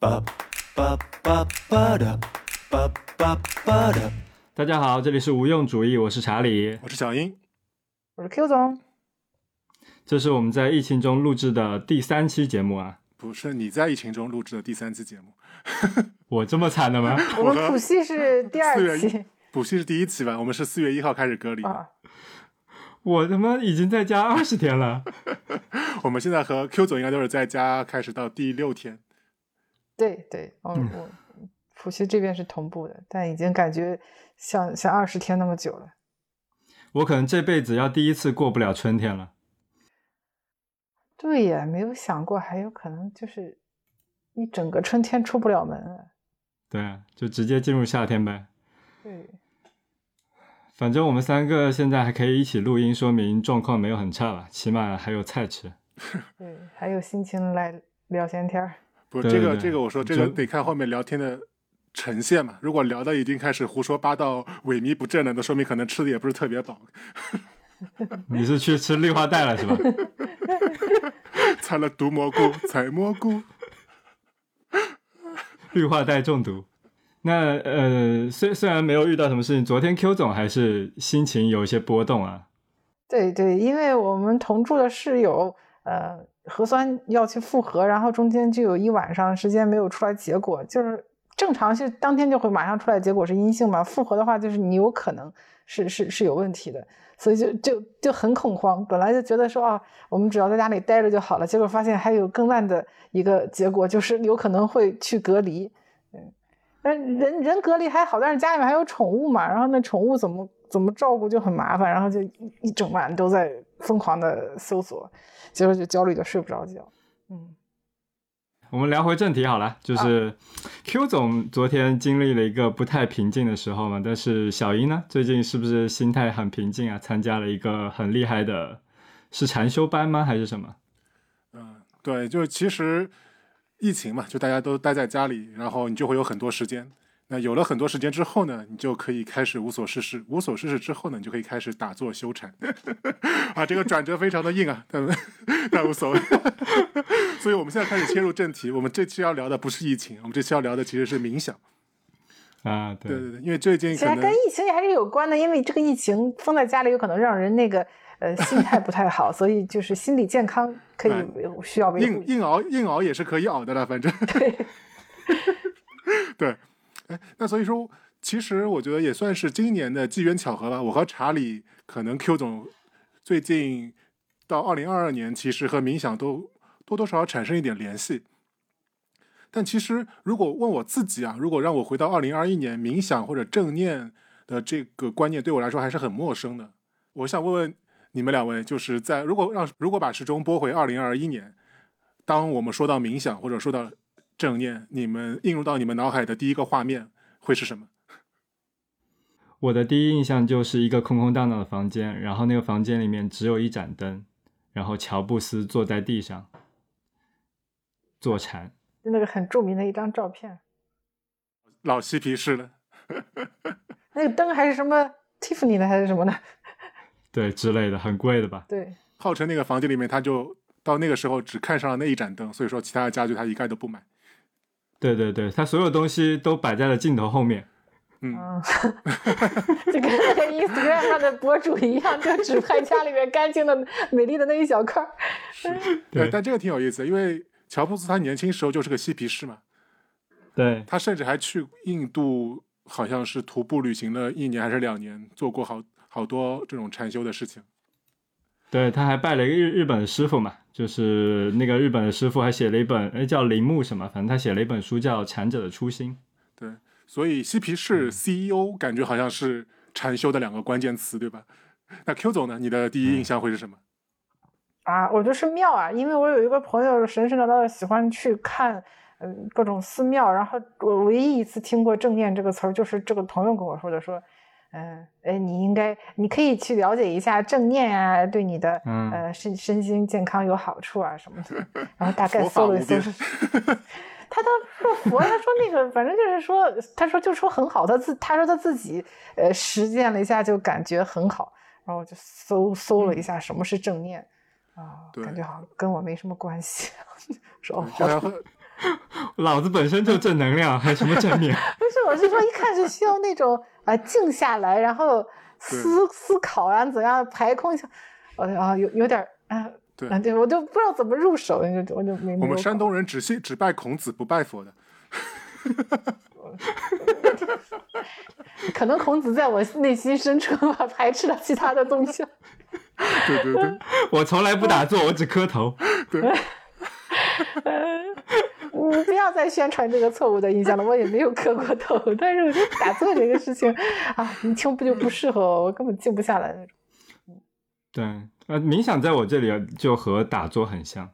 ba ba ba da ba ba ba da 大家好，这里是无用主义，我是查理。我是小英，我是 Q 总，这是我们在疫情中录制的第三期节目啊！不是你在疫情中录制的第三期节目，我这么惨的吗？我们谱系是第二期补习是第一期吧？我们是四月一号开始隔离，啊，我他妈已经在家二十天了。我们现在和 Q 总应该都是在家开始到第六天，对对，我嗯我浦西这边是同步的，但已经感觉像像二十天那么久了。我可能这辈子要第一次过不了春天了。对呀，没有想过还有可能就是一整个春天出不了门啊。对啊，就直接进入夏天呗。对，反正我们三个现在还可以一起录音，说明状况没有很差吧，起码还有菜吃。对，还有心情来聊闲天儿。不是这个这个我说这个得看后面聊天的呈现嘛。如果聊到已经开始胡说八道、萎靡不振了，那说明可能吃的也不是特别饱，你是去吃绿化带了是吧？采了毒蘑菇，采蘑菇。绿化带中毒。那呃，虽虽然没有遇到什么事情，昨天 Q 总还是心情有一些波动啊。对对，因为我们同住的室友，呃，核酸要去复核，然后中间就有一晚上时间没有出来结果，就是正常是当天就会马上出来结果是阴性嘛，复核的话就是你有可能是是是有问题的，所以就就就很恐慌。本来就觉得说啊，我们只要在家里待着就好了，结果发现还有更烂的一个结果，就是有可能会去隔离。嗯，但人人隔离还好，但是家里面还有宠物嘛，然后那宠物怎么怎么照顾就很麻烦，然后就一一整晚都在疯狂的搜索，结果就焦虑的睡不着觉。嗯，我们聊回正题好了，就是 Q 总昨天经历了一个不太平静的时候嘛，但是小英呢，最近是不是心态很平静啊？参加了一个很厉害的，是禅修班吗？还是什么？嗯，对，就是其实疫情嘛，就大家都待在家里，然后你就会有很多时间。那有了很多时间之后呢，你就可以开始无所事事。无所事事之后呢，你就可以开始打坐修禅。啊，这个转折非常的硬啊，但但无所谓。所以我们现在开始切入正题。我们这期要聊的不是疫情，我们这期要聊的其实是冥想。啊，对，对对对，因为最近其实跟疫情也还是有关的，因为这个疫情封在家里，有可能让人那个呃心态不太好，所以就是心理健康可以需要维护硬。硬熬硬熬也是可以熬的了，反正。对，对，哎，那所以说，其实我觉得也算是今年的机缘巧合吧。我和查理可能 Q 总最近到二零二二年，其实和冥想都多多少少产生一点联系。但其实，如果问我自己啊，如果让我回到二零二一年，冥想或者正念的这个观念对我来说还是很陌生的。我想问问你们两位，就是在如果让如果把时钟拨回二零二一年，当我们说到冥想或者说到正念，你们映入到你们脑海的第一个画面会是什么？我的第一印象就是一个空空荡荡的房间，然后那个房间里面只有一盏灯，然后乔布斯坐在地上坐禅。就那个很著名的一张照片，老嬉皮士了，那个灯还是什么 Tiffany 的还是什么的？对之类的，很贵的吧？对，号称那个房间里面他就到那个时候只看上了那一盏灯，所以说其他的家具他一概都不买。对对对，他所有东西都摆在了镜头后面。嗯，嗯，就跟那个 Instagram 上的博主一样，就只拍家里面干净的、美丽的那一小块儿。对但这个挺有意思的，因为乔布斯他年轻时候就是个嬉皮士嘛，对，他甚至还去印度，好像是徒步旅行了一年还是两年，做过好好多这种禅修的事情。对，他还拜了一个日日本的师傅嘛，就是那个日本的师傅还写了一本，哎，叫铃木什么，反正他写了一本书叫《禅者的初心》。对，所以嬉皮士 CEO 感觉好像是禅修的两个关键词，对吧？那 Q 总呢？你的第一印象会是什么？啊，我就是庙啊，因为我有一个朋友神神叨叨的喜欢去看，嗯、各种寺庙，然后我唯一一次听过正念这个词儿，就是这个朋友跟我说的，说，嗯、哎，你应该，你可以去了解一下正念啊，对你的、嗯呃身身心健康有好处啊什么的，然后大概搜了一搜他，他都说佛，他说那个，反正就是说，他说就说很好，他自他说他自己呃实践了一下就感觉很好，然后我就搜搜了一下什么是正念，啊、对感觉好像跟我没什么关系。说哦，老子本身就正能量，还什么正面？不是，我是说，一看是需要那种啊、静下来，然后思思考啊，怎样排空一下，我啊有有点啊。对啊，对，我就不知道怎么入手，我就我就没。我们山东人只信只拜孔子不拜佛的。可能孔子在我内心深处吧排斥了其他的东西。对对对我从来不打坐，我只磕头。对，你不要再宣传这个错误的印象了，我也没有磕过头，但是我觉得打坐这个事情啊，你听不就不适合我，我根本静不下来那种。对，呃，冥想在我这里就和打坐很像。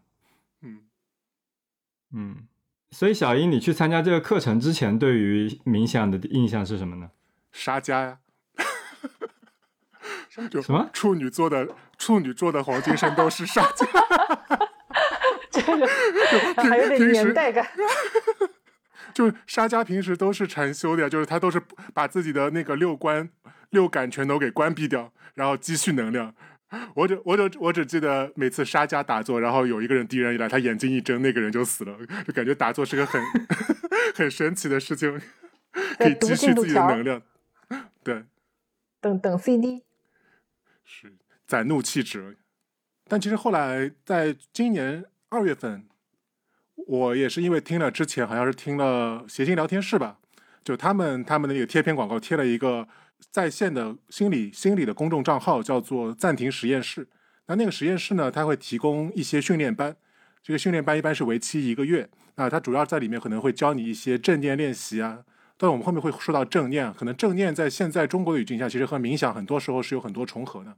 嗯，嗯，所以小英，你去参加这个课程之前，对于冥想的印象是什么呢？沙家呀。什么处女座的处女座的黄金圣斗士沙家，这个还有点年代感。就是沙家平时都是禅修的呀，就是他都是把自己的那个六关六感全都给关闭掉，然后积蓄能量。我只我只我只记得每次沙家打坐，然后有一个人敌人一来，他眼睛一睁，那个人就死了，就感觉打坐是个很 很神奇的事情，可以积蓄自己的能量。对，等等 CD，是攒怒气值。但其实后来在今年二月份，我也是因为听了之前好像是听了谐星聊天室吧，就他们他们的那个贴片广告贴了一个在线的心理心理的公众账号，叫做暂停实验室。那那个实验室呢，它会提供一些训练班，这个训练班一般是为期一个月。那它主要在里面可能会教你一些正念练习啊。但我们后面会说到正念，可能正念在现在中国的语境下，其实和冥想很多时候是有很多重合的。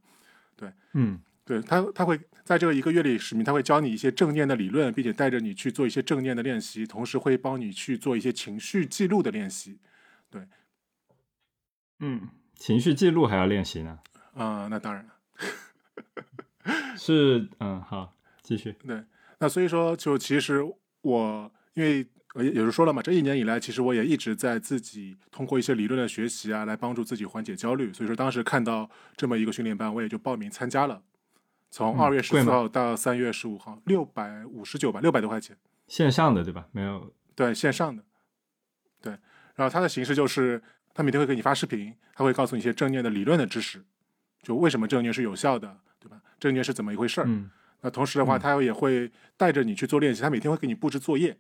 对嗯对他，他会在这个一个月里，使命他会教你一些正念的理论，并且带着你去做一些正念的练习，同时会帮你去做一些情绪记录的练习。对嗯，情绪记录还要练习呢。啊、那当然了。是，嗯，好，继续。对，那所以说，就其实我因为呃也也是说了嘛，这一年以来，其实我也一直在自己通过一些理论的学习啊，来帮助自己缓解焦虑。所以说，当时看到这么一个训练班，我也就报名参加了。从嗯二月十四号到三月十五号，六百五十九吧，六百多块钱。线上的对吧？没有，对，线上的，对，然后它的形式就是，他每天会给你发视频，他会告诉你一些正念的理论的知识，就为什么正念是有效的，对吧？正念是怎么一回事儿？嗯那同时的话，嗯他也会带着你去做练习，他每天会给你布置作业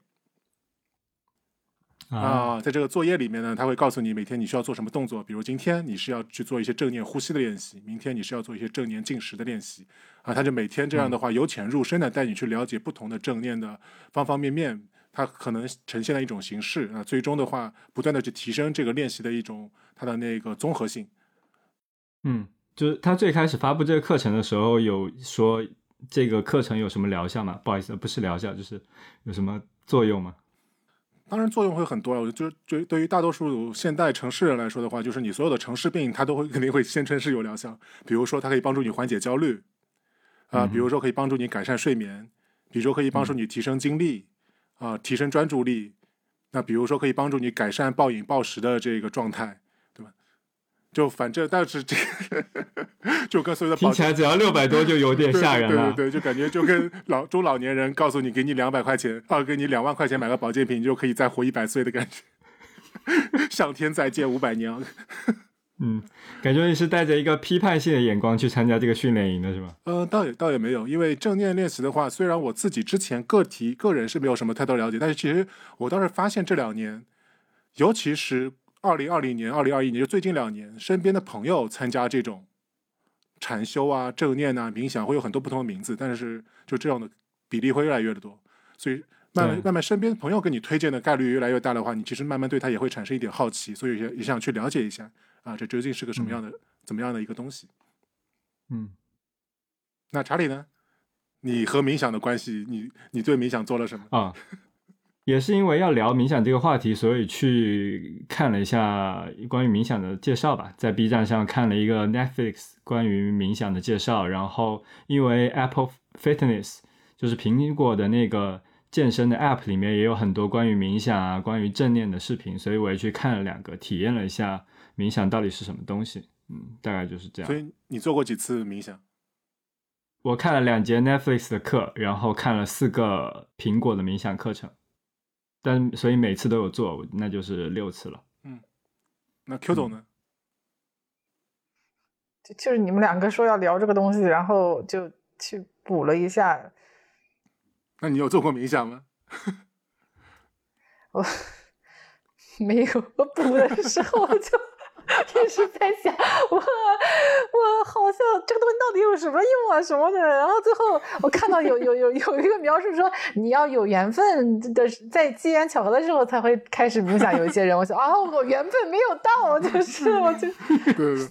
啊，啊，在这个作业里面呢，他会告诉你每天你需要做什么动作，比如今天你是要去做一些正念呼吸的练习，明天你是要做一些正念进食的练习啊，他就每天这样的话由浅入深的带你去了解不同的正念的方方面面，它可能呈现的一种形式啊，最终的话不断的去提升这个练习的一种它的那个综合性。嗯，就是他最开始发布这个课程的时候，有说这个课程有什么疗效吗？不好意思，不是疗效，就是有什么作用吗？当然作用会很多啊，我就对对于大多数现代城市人来说的话，就是你所有的城市病，它都会肯定会宣称是有疗效。比如说，它可以帮助你缓解焦虑，啊、比如说可以帮助你改善睡眠，比如说可以帮助你提升精力，啊、提升专注力。那比如说可以帮助你改善暴饮暴食的这个状态？就反正但是这个就跟所有的保听起来只要六百多就有点吓人了。对对对，就感觉就跟老中老年人告诉你，给你两百块钱，啊，给你两万块钱买个保健品，你就可以再活一百岁的感觉。上天再借五百年，嗯，感觉你是带着一个批判性的眼光去参加这个训练营的是吧？呃，倒也倒也没有，因为正念练习的话，虽然我自己之前个体个人是没有什么太多了解，但是其实我倒是发现这两年，尤其是二零二零年、二零二一年，就最近两年，身边的朋友参加这种禅修啊、正念啊、冥想，会有很多不同的名字，但是就这样的比例会越来越多，所以慢慢慢慢身边朋友给你推荐的概率越来越大的话，你其实慢慢对他也会产生一点好奇，所以也也想去了解一下啊，这究竟是个什么样的、怎么样的一个东西。嗯，那查理呢？你和冥想的关系，你你对冥想做了什么？啊，也是因为要聊冥想这个话题，所以去看了一下关于冥想的介绍吧，在 B 站上看了一个 Netflix 关于冥想的介绍，然后因为 Apple Fitness 就是苹果的那个健身的 App 里面也有很多关于冥想啊、关于正念的视频，所以我也去看了两个，体验了一下冥想到底是什么东西。嗯，大概就是这样所。以你做过几次冥想？我看了两节 Netflix 的课，然后看了四个苹果的冥想课程。但所以每次都有做，那就是六次了。嗯那 Q 总呢？就就是你们两个说要聊这个东西，然后就去补了一下。那你有做过冥想吗？我 没有，我补的时候我就一直在想，我我好像这个东西到底有什么用啊什么的。然后最后我看到有有有有一个描述说，你要有缘分的，在机缘巧合的时候才会开始冥想。有一些人，我想啊，我缘分没有到，就是我就对对对，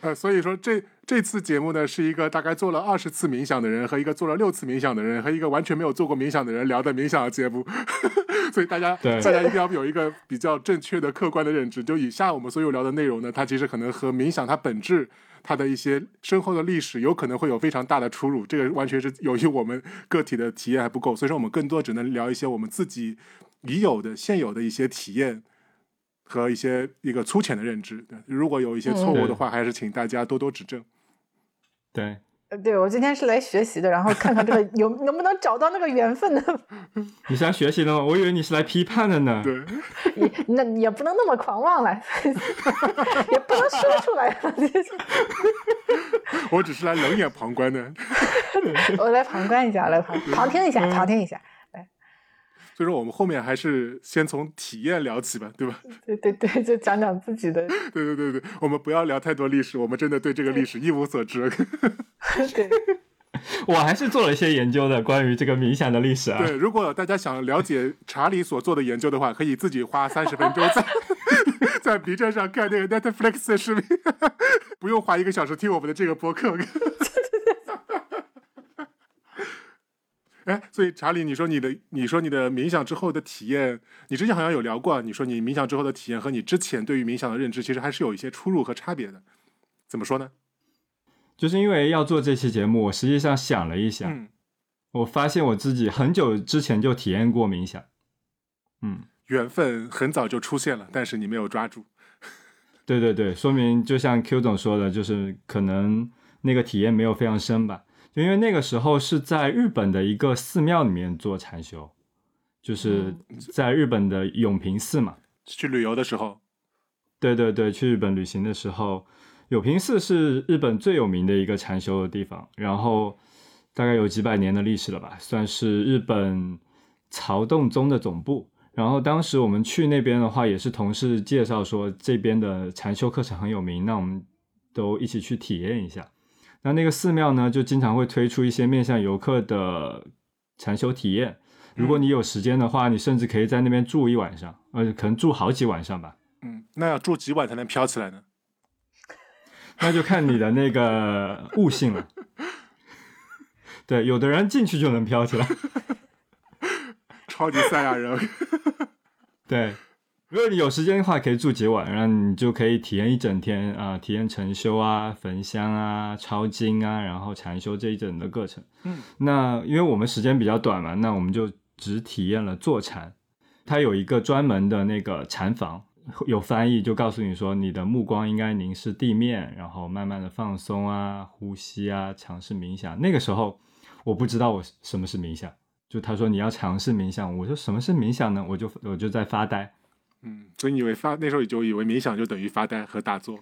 呃，所以说这这次节目呢，是一个大概做了二十次冥想的人和一个做了六次冥想的人和一个完全没有做过冥想的人聊的冥想的节目，所以大家对大家一定要有一个比较正确的、客观的认知。就以下我们所有聊的内容呢，它其实可能和冥想它本质、它的一些深厚的历史有可能会有非常大的出入。这个完全是由于我们个体的体验还不够，所以说我们更多只能聊一些我们自己已有的、现有的一些体验。和一些一个粗浅的认知，对，如果有一些错误的话，还是请大家多多指正。对，呃对我今天是来学习的，然后看看这个 有能不能找到那个缘分的。你是来学习的吗？我以为你是来批判的呢。对，也那也不能那么狂妄了，也不能说出来。我只是来冷眼旁观的。我来旁观一下，来旁旁听一下，旁听一下。所以说，我们后面还是先从体验聊起吧，对吧？对对对，就讲讲自己的。对对对对，我们不要聊太多历史，我们真的对这个历史一无所知。对，我还是做了一些研究的，关于这个冥想的历史啊。对，如果大家想了解查理所做的研究的话，可以自己花三十分钟在 在 B 站上看那个 Netflix 的视频，不用花一个小时听我们的这个播客。哎，所以查理，你说你的，你说你的冥想之后的体验，你之前好像有聊过，你说你冥想之后的体验和你之前对于冥想的认知，其实还是有一些出入和差别的。怎么说呢？就是因为要做这期节目，我实际上想了一想，嗯，我发现我自己很久之前就体验过冥想。嗯，缘分很早就出现了，但是你没有抓住。对对对，说明就像 Q 总说的，就是可能那个体验没有非常深吧。就因为那个时候是在日本的一个寺庙里面做禅修，就是在日本的永平寺嘛。去旅游的时候，对对对，去日本旅行的时候，永平寺是日本最有名的一个禅修的地方，然后大概有几百年的历史了吧，算是日本曹洞宗的总部。然后当时我们去那边的话，也是同事介绍说这边的禅修课程很有名，那我们都一起去体验一下。那那个寺庙呢，就经常会推出一些面向游客的禅修体验。如果你有时间的话，你甚至可以在那边住一晚上，呃，可能住好几晚上吧。嗯，那要住几晚才能飘起来呢？那就看你的那个悟性了。对，有的人进去就能飘起来。超级赛亚人。对，如果你有时间的话，可以住几晚，然后你就可以体验一整天啊、体验禅修啊、焚香啊、抄经啊，然后禅修这一整的课程。嗯，那因为我们时间比较短嘛，那我们就只体验了坐禅。它有一个专门的那个禅房，有翻译就告诉你说，你的目光应该凝视地面，然后慢慢的放松啊，呼吸啊，尝试冥想。那个时候我不知道我什么是冥想，就他说你要尝试冥想，我说什么是冥想呢？我就我就在发呆。嗯，所以你以为发那时候就以为冥想就等于发呆和打坐，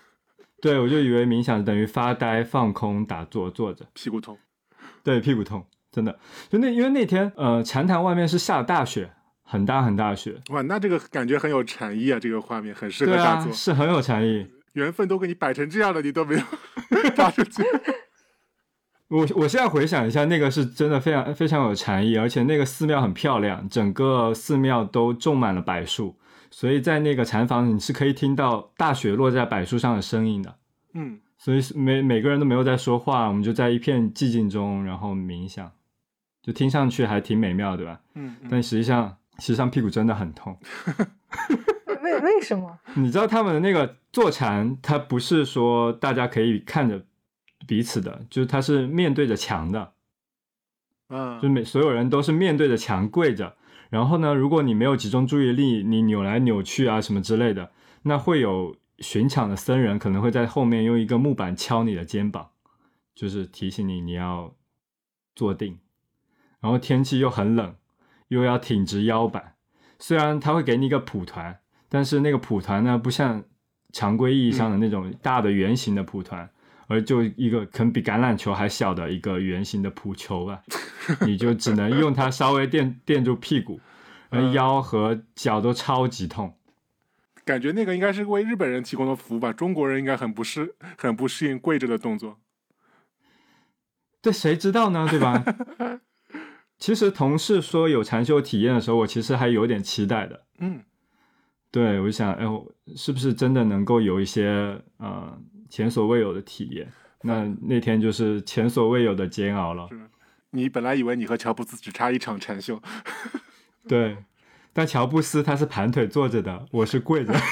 对，我就以为冥想等于发呆、放空、打坐、坐着，屁股痛。对，屁股痛，真的。就那因为那天呃，禅堂外面是下大雪，很大很大雪，哇，那这个感觉很有禅意啊，这个画面很适合打坐。是很有禅意。缘分都给你摆成这样了，你都没有抓住机会。我我现在回想一下，那个是真的非常非常有禅意，而且那个寺庙很漂亮，整个寺庙都种满了柏树，所以在那个禅房你是可以听到大雪落在柏树上的声音的。嗯，所以每每个人都没有在说话，我们就在一片寂静中，然后冥想，就听上去还挺美妙，对吧？嗯嗯但实际上，实际上屁股真的很痛。为为什么？你知道他们的那个坐禅，它不是说大家可以看着彼此的，就是他是面对着墙的，嗯就每所有人都是面对着墙跪着。然后呢，如果你没有集中注意力，你扭来扭去啊什么之类的，那会有巡场的僧人可能会在后面用一个木板敲你的肩膀，就是提醒你你要坐定。然后天气又很冷，又要挺直腰板，虽然他会给你一个蒲团，但是那个蒲团呢，不像常规意义上的那种大的圆形的蒲团，而就一个可能比橄榄球还小的一个圆形的蒲球吧，你就只能用它稍微垫垫住屁股，而嗯腰和脚都超级痛。感觉那个应该是为日本人提供的服务吧，中国人应该很不适很不适应跪着的动作。这谁知道呢？对吧？其实同事说有禅修体验的时候，我其实还有点期待的。嗯，对，我就想，哎我，是不是真的能够有一些呃前所未有的体验？那那天就是前所未有的煎熬了。你本来以为你和乔布斯只差一场禅修，对，但乔布斯他是盘腿坐着的，我是跪着。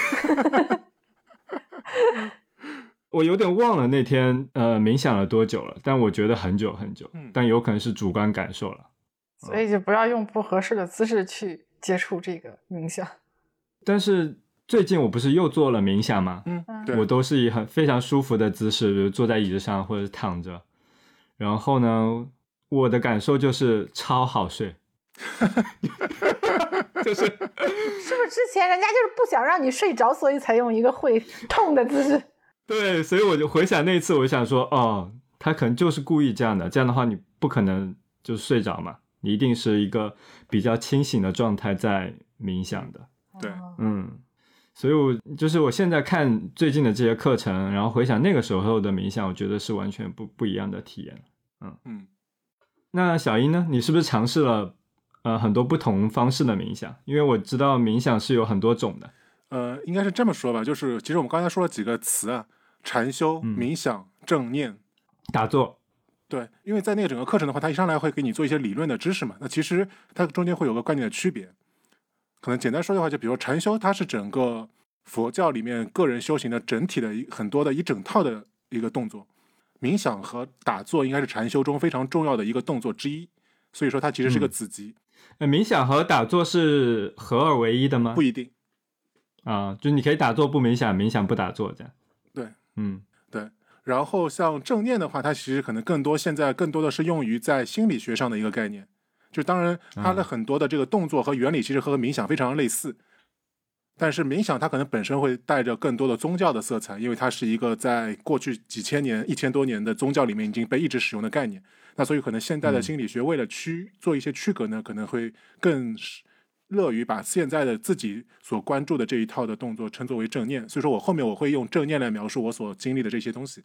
我有点忘了那天呃冥想了多久了，但我觉得很久很久，嗯但有可能是主观感受了。所以就不要用不合适的姿势去接触这个冥想。但是最近我不是又做了冥想吗？嗯嗯，对，我都是以很非常舒服的姿势，比如坐在椅子上或者是躺着。然后呢，我的感受就是超好睡，就是是不是之前人家就是不想让你睡着，所以才用一个会痛的姿势？对，所以我就回想那次，我就想说，哦，他可能就是故意这样的，这样的话你不可能就睡着嘛，你一定是一个比较清醒的状态在冥想的。对哦嗯，所以我就是我现在看最近的这些课程，然后回想那个时候的冥想，我觉得是完全不不一样的体验。嗯嗯，那小英呢？你是不是尝试了呃很多不同方式的冥想？因为我知道冥想是有很多种的。呃，应该是这么说吧，就是其实我们刚才说了几个词啊，禅修、嗯冥想、正念。打坐，对，因为在那个整个课程的话，它一上来会给你做一些理论的知识嘛，那其实它中间会有个概念的区别。可能简单说的话，就比如说禅修，它是整个佛教里面个人修行的整体的一很多的一整套的一个动作。冥想和打坐应该是禅修中非常重要的一个动作之一，所以说它其实是个嗯子集，呃，冥想和打坐是合二为一的吗？不一定。啊，就你可以打坐不冥想，冥想不打坐这样。对，嗯对然后像正念的话，它其实可能更多现在更多的是用于在心理学上的一个概念。就当然它的嗯很多的这个动作和原理其实和冥想非常类似，但是冥想它可能本身会带着更多的宗教的色彩，因为它是一个在过去几千年、一千多年的宗教里面已经被一直使用的概念。那所以可能现代的嗯心理学为了区做一些区隔呢，可能会更是乐于把现在的自己所关注的这一套的动作称作为正念。所以说我后面我会用正念来描述我所经历的这些东西。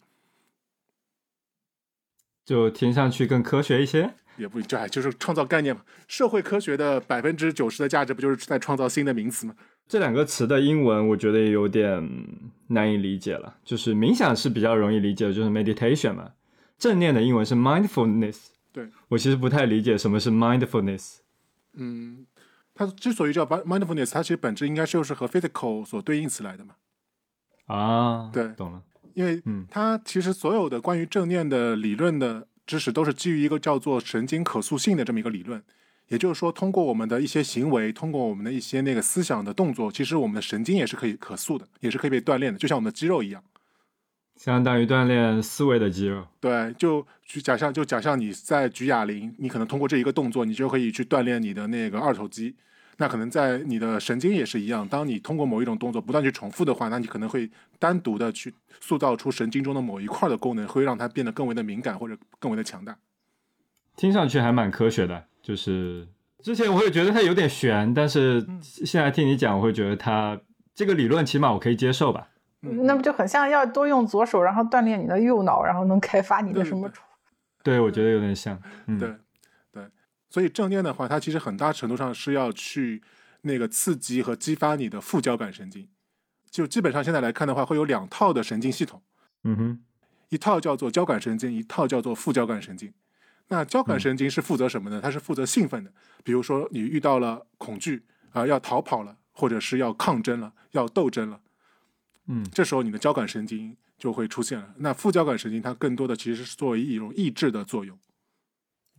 就听上去更科学一些。也不这还就是创造概念嘛。社会科学的百分之九十的价值不就是在创造新的名词吗？这两个词的英文我觉得也有点嗯难以理解了。就是冥想是比较容易理解的，就是 meditation 嘛。正念的英文是 mindfulness。对我其实不太理解什么是 mindfulness。嗯，它之所以叫 mind- mindfulness，它其实本质应该就是和 physical 所对应起来的嘛。啊，对懂了。因为嗯它其实所有的关于正念的理论的知识都是基于一个叫做神经可塑性的这么一个理论。也就是说，通过我们的一些行为，通过我们的一些那个思想的动作，其实我们的神经也是可以可塑的，也是可以被锻炼的，就像我们的肌肉一样。相当于锻炼思维的肌肉。对，就举假象就假象你在举哑铃，你可能通过这一个动作，你就可以去锻炼你的那个二头肌。那可能在你的神经也是一样，当你通过某一种动作不断去重复的话，那你可能会单独的去塑造出神经中的某一块的功能，会让它变得更为的敏感或者更为的强大。听上去还蛮科学的，就是之前我会觉得它有点悬，但是现在听你讲，我会觉得它这个理论起码我可以接受吧。嗯那不就很像要多用左手，然后锻炼你的右脑，然后能开发你的什么对？对，我觉得有点像。嗯，对，所以正念的话，它其实很大程度上是要去那个刺激和激发你的副交感神经。就基本上现在来看的话，会有两套的神经系统。嗯哼，一套叫做交感神经，一套叫做副交感神经。那交感神经是负责什么呢？它是负责兴奋的，比如说你遇到了恐惧啊、要逃跑了，或者是要抗争了，要斗争了，嗯这时候你的交感神经就会出现了。那副交感神经它更多的其实是作为一种抑制的作用，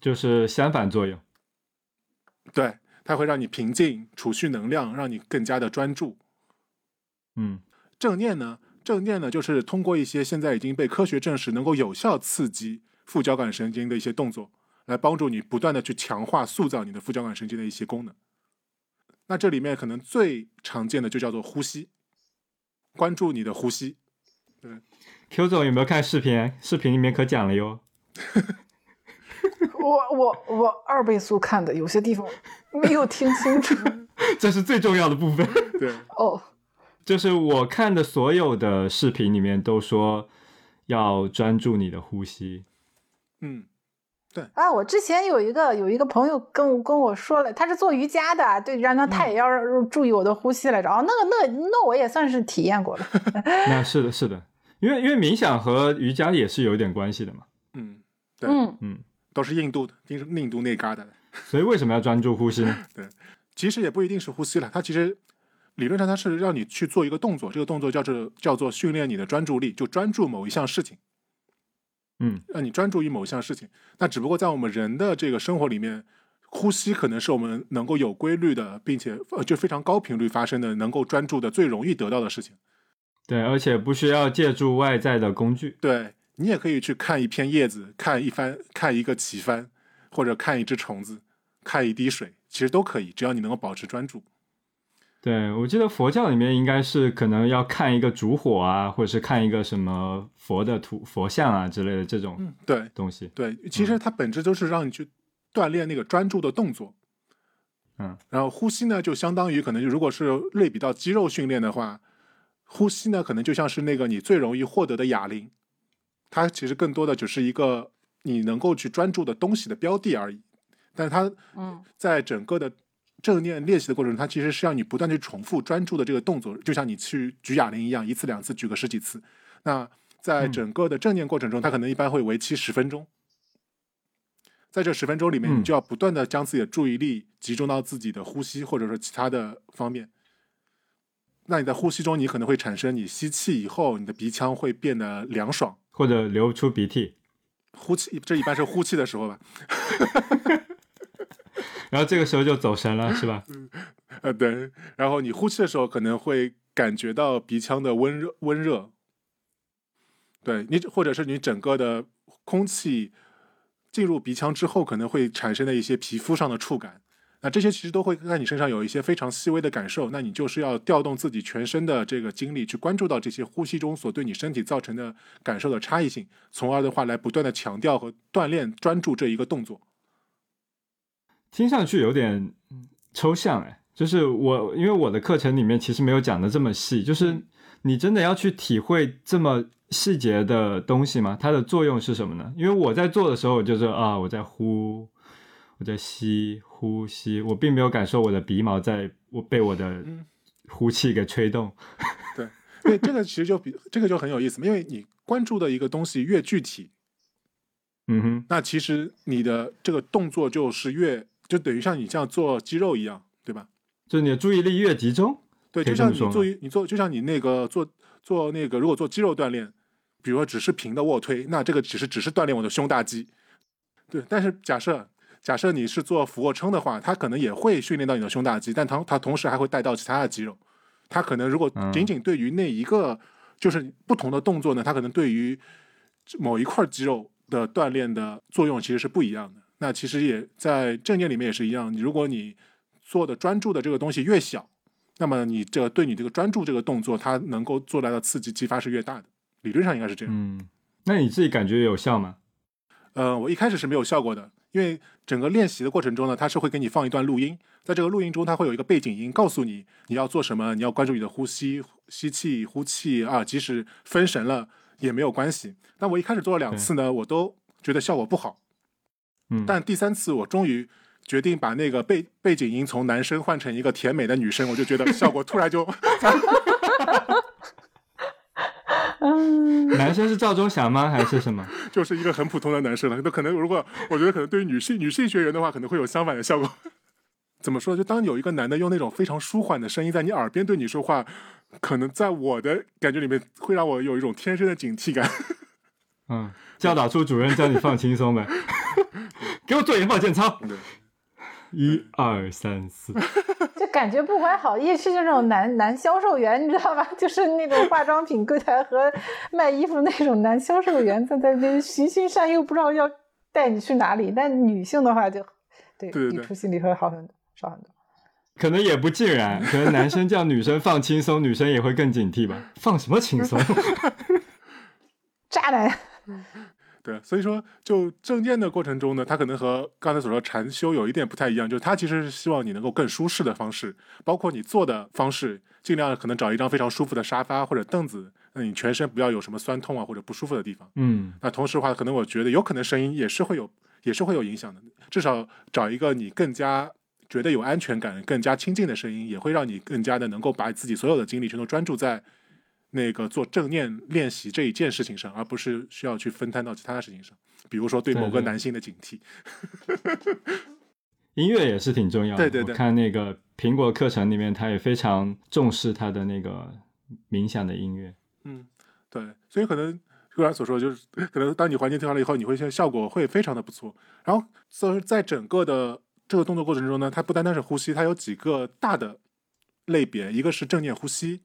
就是相反作用。对，它会让你平静、储蓄能量，让你更加的专注。嗯正念呢，正念呢，就是通过一些现在已经被科学证实能够有效刺激副交感神经的一些动作，来帮助你不断的去强化、塑造你的副交感神经的一些功能。那这里面可能最常见的就叫做呼吸，关注你的呼吸。对 Q 总有没有看视频？视频里面可讲了哟。我我我二倍速看的，有些地方没有听清楚。这是最重要的部分。对，哦，就是我看的所有的视频里面都说要专注你的呼吸。嗯，对啊，我之前有一个有一个朋友跟我跟我说了，他是做瑜伽的，对，让他他也要注意我的呼吸来着。哦，那个那那我也算是体验过了。那是的，是的，因为因为冥想和瑜伽也是有点关系的嘛。嗯，对嗯，嗯，都是印度的，印印度那旮瘩的。所以为什么要专注呼吸呢？其实也不一定是呼吸了，它其实理论上它是让你去做一个动作，这个动作叫做叫做训练你的专注力，就专注某一项事情，嗯，让你专注于某一项事情。那只不过在我们人的这个生活里面，呼吸可能是我们能够有规律的，并且呃就非常高频率发生的，能够专注的最容易得到的事情。对，而且不需要借助外在的工具。对你也可以去看一片叶子，看一番，看一个旗帆，或者看一只虫子，看一滴水，其实都可以，只要你能够保持专注。对，我记得佛教里面应该是可能要看一个烛火啊，或者是看一个什么佛的图佛像啊之类的这种嗯，对东西。对，其实它本质就是让你去锻炼那个专注的动作。嗯，然后呼吸呢，就相当于可能就如果是类比到肌肉训练的话，呼吸呢可能就像是那个你最容易获得的哑铃，它其实更多的只是一个你能够去专注的东西的标的而已。但是它嗯在整个的正念练习的过程中，它其实是让你不断去重复专注的这个动作，就像你去举哑铃一样，一次两次举个十几次。那在嗯整个的正念过程中，它可能一般会为期十分钟。在这十分钟里面，嗯你就要不断的将自己的注意力集中到自己的呼吸，或者说其他的方面。那你在呼吸中，你可能会产生你吸气以后，你的鼻腔会变得凉爽。或者流出鼻涕，呼气，这一般是呼气的时候吧？然后这个时候就走神了，是吧？呃，对。然后你呼气的时候，可能会感觉到鼻腔的温热，温热。对你，或者是你整个的空气进入鼻腔之后，可能会产生的一些皮肤上的触感。那这些其实都会在你身上有一些非常细微的感受。那你就是要调动自己全身的这个精力，去关注到这些呼吸中所对你身体造成的感受的差异性，从而的话来不断的强调和锻炼专注这一个动作。听上去有点嗯抽象哎，就是我因为我的课程里面其实没有讲的这么细，就是你真的要去体会这么细节的东西吗？它的作用是什么呢？因为我在做的时候，我就是啊，我在呼，我在吸，呼吸，我并没有感受我的鼻毛在我被我的嗯呼气给吹动。因为这个其实就比这个就很有意思，因为你关注的一个东西越具体，嗯哼，那其实你的这个动作就是越就等于像你这样做肌肉一样，对吧？就是你的注意力越集中，对，就像你做一你做就像你那个做做那个，如果做肌肉锻炼，比如说只是平的卧推，那这个只是只是锻炼我的胸大肌，对。但是假设假设你是做俯卧撑的话，它可能也会训练到你的胸大肌，但它它同时还会带到其他的肌肉。它可能如果嗯仅仅对于那一个、就是不同的动作呢，它可能对于某一块肌肉的锻炼的作用其实是不一样的。那其实也在正念里面也是一样，你如果你做的专注的这个东西越小，那么你这个对你这个专注这个动作，它能够做来的刺激激发是越大的。理论上应该是这样。嗯，那你自己感觉有效吗？呃，我一开始是没有效果的，因为整个练习的过程中呢，它是会给你放一段录音，在这个录音中，它会有一个背景音，告诉你你要做什么，你要关注你的呼吸、吸气、呼气啊，即使分神了也没有关系。但我一开始做了两次呢，我都觉得效果不好，嗯，但第三次我终于决定把那个背背景音从男生换成一个甜美的女生，我就觉得效果突然就 嗯，男生是赵忠祥吗？还是什么？就是一个很普通的男生了。那可能如果我觉得可能对于女性女性学员的话，可能会有相反的效果。怎么说？就当有一个男的用那种非常舒缓的声音在你耳边对你说话，可能在我的感觉里面会让我有一种天生的警惕感。嗯，教导处主任叫你放轻松呗，给我做眼保健操。对一二三四，就感觉不怀好意，是那种男 男销售员，你知道吧？就是那种化妆品柜台和卖衣服那种男销售员，在在那循循善诱，不知道要带你去哪里。但女性的话就，对对对对抵触心理会好很多，少很多。可能也不尽然，可能男生叫女生放轻松，女生也会更警惕吧。放什么轻松？渣男。对，所以说就正念的过程中呢，它可能和刚才所说禅修有一点不太一样，就是它其实是希望你能够更舒适的方式，包括你坐的方式，尽量可能找一张非常舒服的沙发或者凳子，那你全身不要有什么酸痛啊或者不舒服的地方。嗯那同时的话，可能我觉得有可能声音也是会有，也是会有影响的。至少找一个你更加觉得有安全感、更加亲近的声音，也会让你更加的能够把自己所有的精力全都专注在那个做正念练习这一件事情上，而不是需要去分摊到其他的事情上。比如说对某个男性的警惕。音乐也是挺重要的。对对对我看那个苹果课程里面，他也非常重视他的那个冥想的音乐。嗯，对，所以可能如然所说，就是可能当你环境调好了以后，你会现在效果会非常的不错。然后，所以在整个的这个动作过程中呢，它不单单是呼吸，它有几个大的类别，一个是正念呼吸，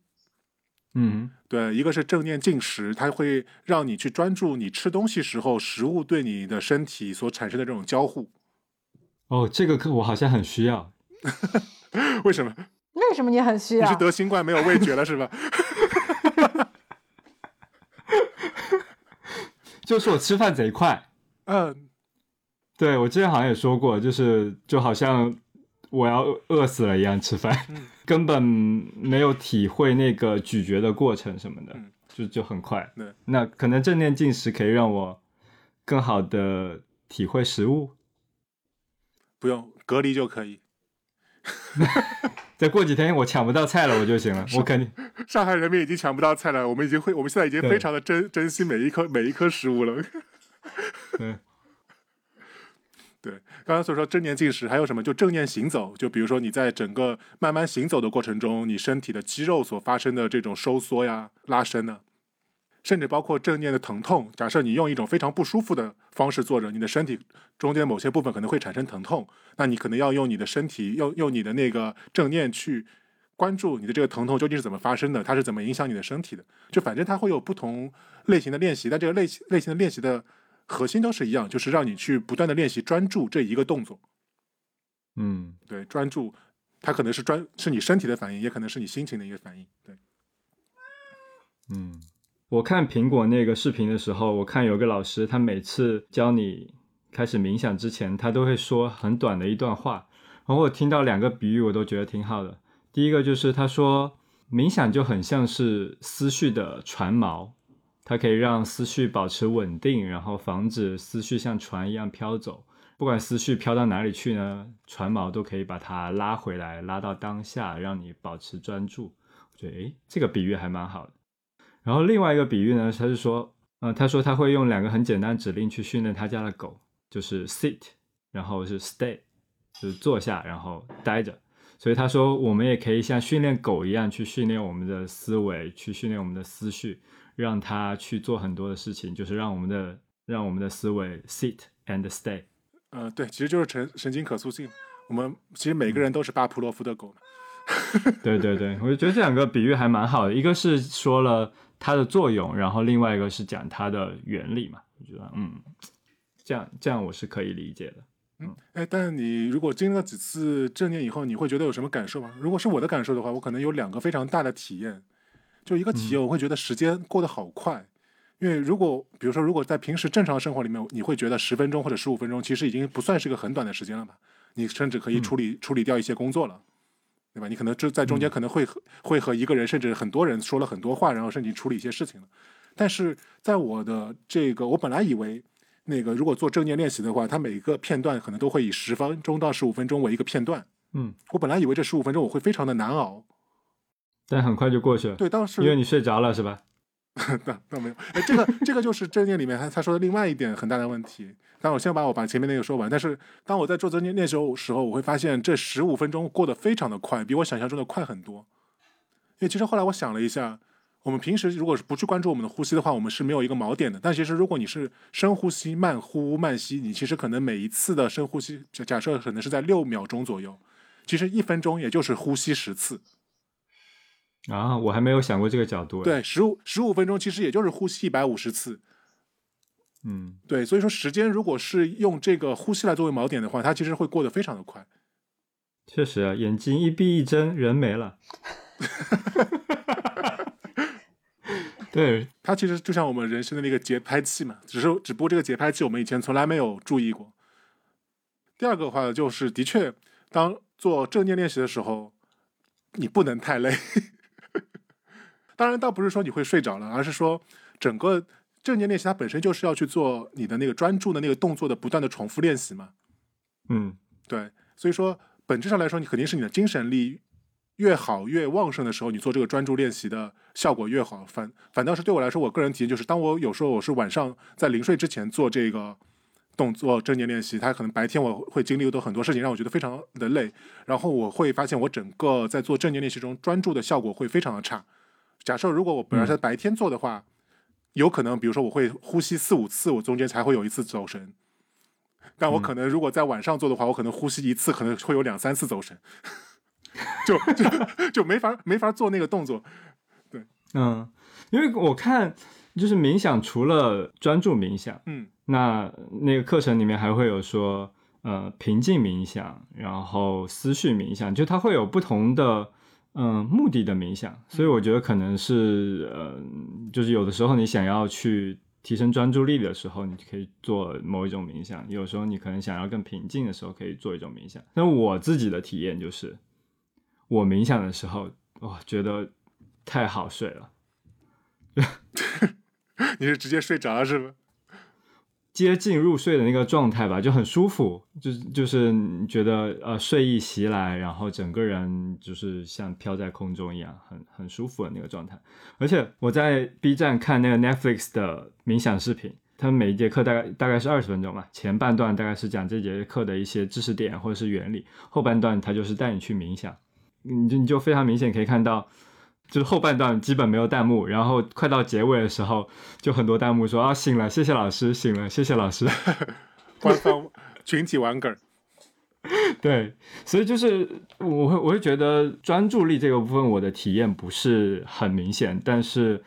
嗯对，一个是正念进食，它会让你去专注你吃东西时候食物对你的身体所产生的这种交互。哦，这个课我好像很需要。为什么？为什么你很需要你是？得新冠没有味觉了是吧？就是我吃饭贼快。嗯，对我之前好像也说过，就是就好像我要饿死了一样吃饭，嗯 根本没有体会那个咀嚼的过程什么的，嗯就就很快。对，那可能正念进食可以让我更好的体会食物。不用隔离就可以。再过几天我抢不到菜了，我就行了，我肯定。上海人民已经抢不到菜了，我们已经会，我们现在已经非常的珍珍惜每一颗每一颗食物了。对，对，刚刚所说正念进食，还有什么？就正念行走，就比如说你在整个慢慢行走的过程中，你身体的肌肉所发生的这种收缩呀、拉伸呢，甚至包括正念的疼痛。假设你用一种非常不舒服的方式坐着，你的身体中间某些部分可能会产生疼痛，那你可能要用你的身体，用用你的那个正念去关注你的这个疼痛究竟是怎么发生的，它是怎么影响你的身体的。就反正它会有不同类型的练习，但这个类型类型的练习的核心都是一样，就是让你去不断的练习专注这一个动作。嗯，对，专注，它可能是专是你身体的反应，也可能是你心情的一个反应。对，嗯，我看苹果那个视频的时候，我看有个老师，他每次教你开始冥想之前，他都会说很短的一段话。然后我听到两个比喻，我都觉得挺好的。第一个就是他说，冥想就很像是思绪的船锚，它可以让思绪保持稳定，然后防止思绪像船一样飘走。不管思绪飘到哪里去呢，船锚都可以把它拉回来，拉到当下，让你保持专注。我觉得，诶，这个比喻还蛮好的。然后另外一个比喻呢，他是说，呃，他说他会用两个很简单指令去训练他家的狗，就是 sit，然后是 stay，就是坐下，然后待着。所以他说，我们也可以像训练狗一样去训练我们的思维，去训练我们的思绪，让它去做很多的事情，就是让我们的让我们的思维 sit and stay。呃，对，其实就是神神经可塑性。我们其实每个人都是巴甫洛夫的狗嘛。对对对，我就觉得这两个比喻还蛮好的，一个是说了它的作用，然后另外一个是讲它的原理嘛。我觉得，嗯，这样这样我是可以理解的。嗯哎，但你如果经历了几次正念以后，你会觉得有什么感受吗？如果是我的感受的话，我可能有两个非常大的体验。就一个企业，我会觉得时间过得好快。因为如果比如说，如果在平时正常生活里面，你会觉得十分钟或者十五分钟，其实已经不算是一个很短的时间了吧？你甚至可以处理、处理掉一些工作了，对吧？你可能就在中间可能会和、会和一个人甚至很多人说了很多话，然后甚至处理一些事情了。但是在我的这个，我本来以为那个如果做正念练习的话，它每一个片段可能都会以十分钟到十五分钟为一个片段。嗯，我本来以为这十五分钟我会非常的难熬，但很快就过去了。对，当时因为你睡着了是吧？那那没有，哎，这个这个就是正念里面他他说的另外一点很大的问题。但我先把我把前面那个说完。但是当我在做正念练习的时候，我会发现这十五分钟过得非常的快，比我想象中的快很多。因为其实后来我想了一下，我们平时如果是不去关注我们的呼吸的话，我们是没有一个锚点的。但其实如果你是深呼吸、慢呼、慢吸，你其实可能每一次的深呼吸，假假设可能是在六秒钟左右，其实一分钟也就是呼吸十次。啊，我还没有想过这个角度。，对，十五十五分钟其实也就是呼吸一百五十次。嗯，对，所以说时间如果是用这个呼吸来作为锚点的话，它其实会过得非常的快。确实啊，眼睛一闭一睁，人没了。对，它其实就像我们人生的那个节拍器嘛，只是只不过这个节拍器我们以前从来没有注意过。第二个的话就是，的确，当做正念练习的时候，你不能太累。当然，倒不是说你会睡着了，而是说整个正念练习它本身就是要去做你的那个专注的那个动作的不断的重复练习嘛。嗯，对，所以说本质上来说，你肯定是你的精神力越好、越旺盛的时候，你做这个专注练习的效果越好。反反倒是对我来说，我个人体验就是，当我有时候我是晚上在临睡之前做这个动作正念练习，它可能白天我会经历的很多事情，让我觉得非常的累，然后我会发现我整个在做正念练习中专注的效果会非常的差。假设如果我本来在白天做的话，有可能比如说我会呼吸四五次，我中间才会有一次走神。但我可能如果在晚上做的话，我可能呼吸一次可能会有两三次走神，就 就就没法没法做那个动作。对。嗯，因为我看就是冥想，除了专注冥想，嗯。那那个课程里面还会有说，呃，平静冥想，然后思绪冥想，就它会有不同的嗯、目的的冥想，所以我觉得可能是呃，就是有的时候你想要去提升专注力的时候，你可以做某一种冥想；有时候你可能想要更平静的时候，可以做一种冥想。那我自己的体验就是，我冥想的时候，哇，觉得太好睡了。你是直接睡着了是吗？接近入睡的那个状态吧，就很舒服，就就是你觉得呃睡意袭来，然后整个人就是像飘在空中一样，很很舒服的那个状态。而且我在 B 站看那个 Netflix 的冥想视频，他们每一节课大概大概是二十分钟嘛，前半段大概是讲这节课的一些知识点或者是原理，后半段它就是带你去冥想，你就你就非常明显可以看到。就是后半段基本没有弹幕，然后快到结尾的时候，就很多弹幕说啊醒了，谢谢老师，醒了，谢谢老师。官方群体玩梗儿，对，所以就是我会我会觉得专注力这个部分我的体验不是很明显，但是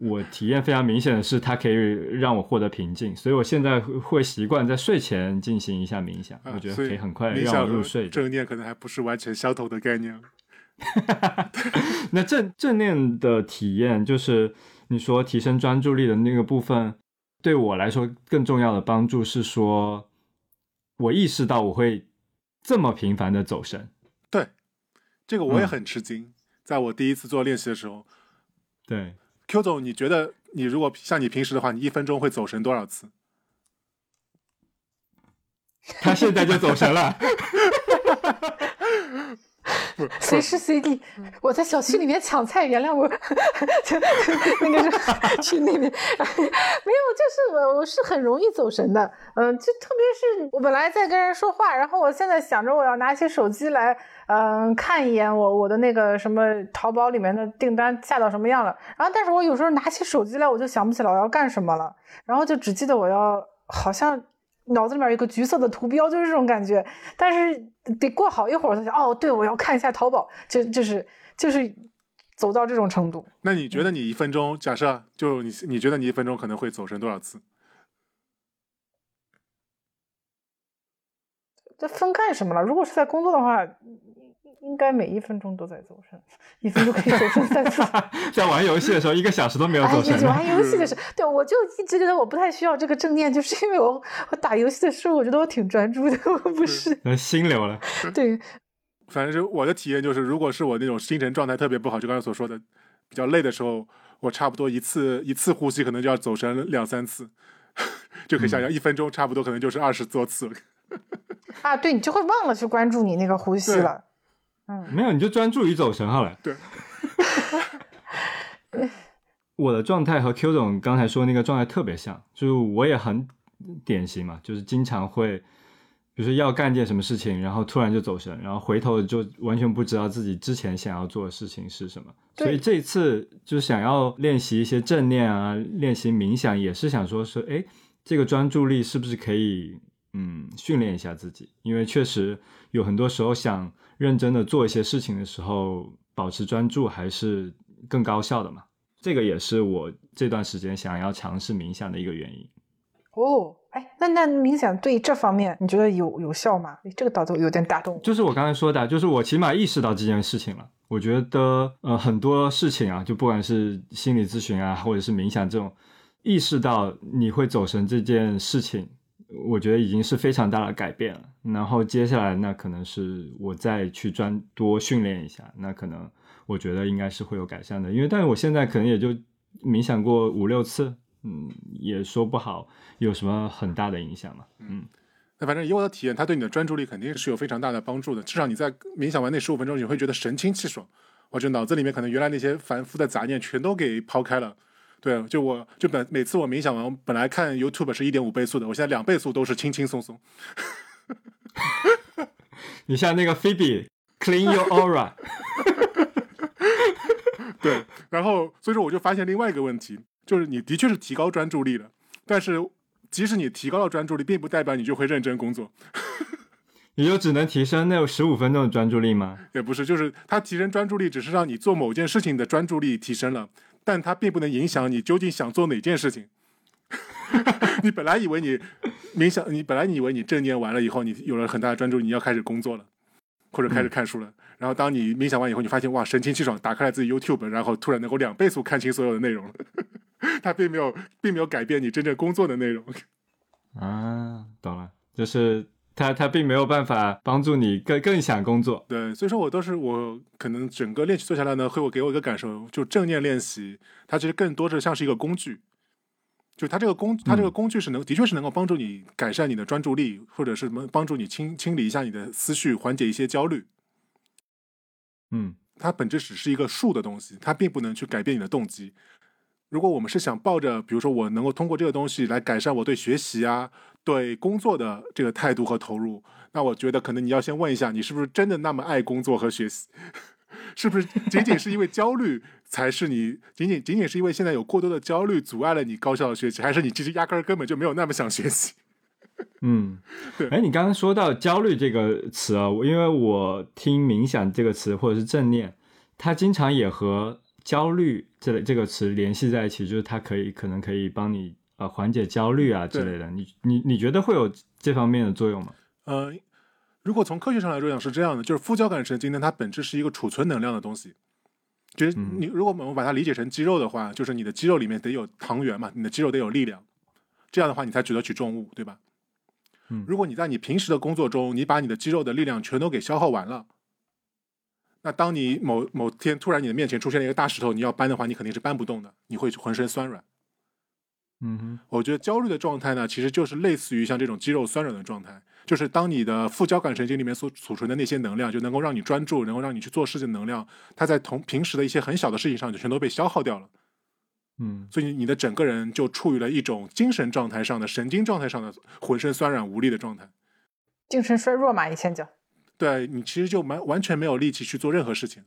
我体验非常明显的是它可以让我获得平静，所以我现在会会习惯在睡前进行一下冥想，啊我觉得可以很快让我入睡。正念可能还不是完全相同的概念。那正正念的体验就是你说提升专注力的那个部分，对我来说更重要的帮助是说，我意识到我会这么频繁的走神。对，这个我也嗯很吃惊。在我第一次做练习的时候对，，Q 总，你觉得你如果像你平时的话，你一分钟会走神多少次？他现在就走神了。随时随地，我在小区里面抢菜，原谅我，就那个是 去那边，没有，就是我我是很容易走神的，嗯，就特别是我本来在跟人说话，然后我现在想着我要拿起手机来，嗯，看一眼我我的那个什么淘宝里面的订单下到什么样了，然后但是我有时候拿起手机来，我就想不起来我要干什么了，然后就只记得我要好像。脑子里面有一个橘色的图标，就是这种感觉。但是得过好一会儿他想，哦，对，我要看一下淘宝，就就是就是走到这种程度。那你觉得你一分钟，假设就你你觉得你一分钟可能会走神多少次？这分干什么了？如果是在工作的话，应该每一分钟都在走神，一分钟可以走神三次。在玩游戏的时候，一个小时都没有哎，走神就玩游戏的时 候，对我就一直觉得我不太需要这个正念，就是因为我我打游戏的时候，我觉得我挺专注的，我不是呃心流了。对。反正就我的体验就是，如果是我那种精神状态特别不好，就刚才所说的比较累的时候，我差不多一次一次呼吸可能就要走神两三次，就可以想象一分钟差不多可能就是二十多次了。啊，对你就会忘了去关注你那个呼吸了。嗯，没有，你就专注于走神好了。对。我的状态和 Q 总刚才说那个状态特别像，就是我也很典型嘛，就是经常会，比如说要干件什么事情，然后突然就走神，然后回头就完全不知道自己之前想要做的事情是什么。所以这一次就是想要练习一些正念啊，练习冥想，也是想说是，哎，这个专注力是不是可以嗯训练一下自己？因为确实有很多时候想认真的做一些事情的时候，保持专注还是更高效的嘛。这个也是我这段时间想要尝试冥想的一个原因。哦，哎，那那冥想对这方面你觉得有有效吗？哎这个倒都有点打动我。就是我刚才说的，就是我起码意识到这件事情了。我觉得呃很多事情啊，就不管是心理咨询啊，或者是冥想这种，意识到你会走神这件事情，我觉得已经是非常大的改变了。然后接下来那可能是我再去专多训练一下，那可能我觉得应该是会有改善的。因为但是我现在可能也就冥想过五六次，嗯，也说不好有什么很大的影响嘛，嗯。那反正以我的体验，它对你的专注力肯定是有非常大的帮助的。至少你在冥想完那十五分钟，你会觉得神清气爽，我就脑子里面可能原来那些繁复的杂念全都给抛开了。对，就我就本每次我冥想完，我本来看 YouTube 是一点五倍速的，我现在两倍速都是轻轻松松。你像那个 Phoebe Clean Your Aura，对，然后所以说我就发现另外一个问题，就是你的确是提高专注力了，但是即使你提高了专注力，并不代表你就会认真工作，你就只能提升那十五分钟的专注力吗？也不是，就是它提升专注力只是让你做某件事情的专注力提升了，但它并不能影响你究竟想做哪件事情。你本来以为你冥想，你本来你以为你正念完了以后，你有了很大的专注，你要开始工作了，或者开始看书了。然后当你冥想完以后，你发现哇，神清气爽，打开了自己 YouTube，然后突然能够两倍速看清所有的内容了。它并没有，并没有改变你真正工作的内容。啊，懂了，就是它它并没有办法帮助你更更想工作。对，所以说我都是我可能整个练习做下来呢，会我给我一个感受，就正念练习，它其实更多的像是一个工具。就它这个工，它这个工具是能，的确是能够帮助你改善你的专注力，或者是能帮助你清清理一下你的思绪，缓解一些焦虑。嗯它本质只是一个术的东西，它并不能去改变你的动机。如果我们是想抱着，比如说我能够通过这个东西来改善我对学习啊、对工作的这个态度和投入，那我觉得可能你要先问一下，你是不是真的那么爱工作和学习？是不是仅仅是因为焦虑，才是你仅仅仅仅是因为现在有过多的焦虑阻碍了你高效的学习，还是你其实压根儿根本就没有那么想学习？嗯对，哎，你刚刚说到焦虑这个词啊，我因为我听冥想这个词或者是正念，它经常也和焦虑这类这个词联系在一起，就是它可以可能可以帮你呃缓解焦虑啊之类的。你你你觉得会有这方面的作用吗？呃，如果从科学上来说讲是这样的，就是副交感神经呢，它本质是一个储存能量的东西。就是你，如果我们把它理解成肌肉的话，就是你的肌肉里面得有糖原嘛，你的肌肉得有力量，这样的话你才举得起重物，对吧？嗯如果你在你平时的工作中，你把你的肌肉的力量全都给消耗完了，那当你某某天突然你的面前出现了一个大石头，你要搬的话，你肯定是搬不动的，你会浑身酸软。嗯哼，我觉得焦虑的状态呢，其实就是类似于像这种肌肉酸软的状态，就是当你的副交感神经里面所储存的那些能量，就能够让你专注，能够让你去做事情的能量，它在同平时的一些很小的事情上就全都被消耗掉了，嗯所以你的整个人就处于了一种精神状态上的、神经状态上的浑身酸软无力的状态。精神衰弱嘛，以前讲。对你其实就完完全没有力气去做任何事情。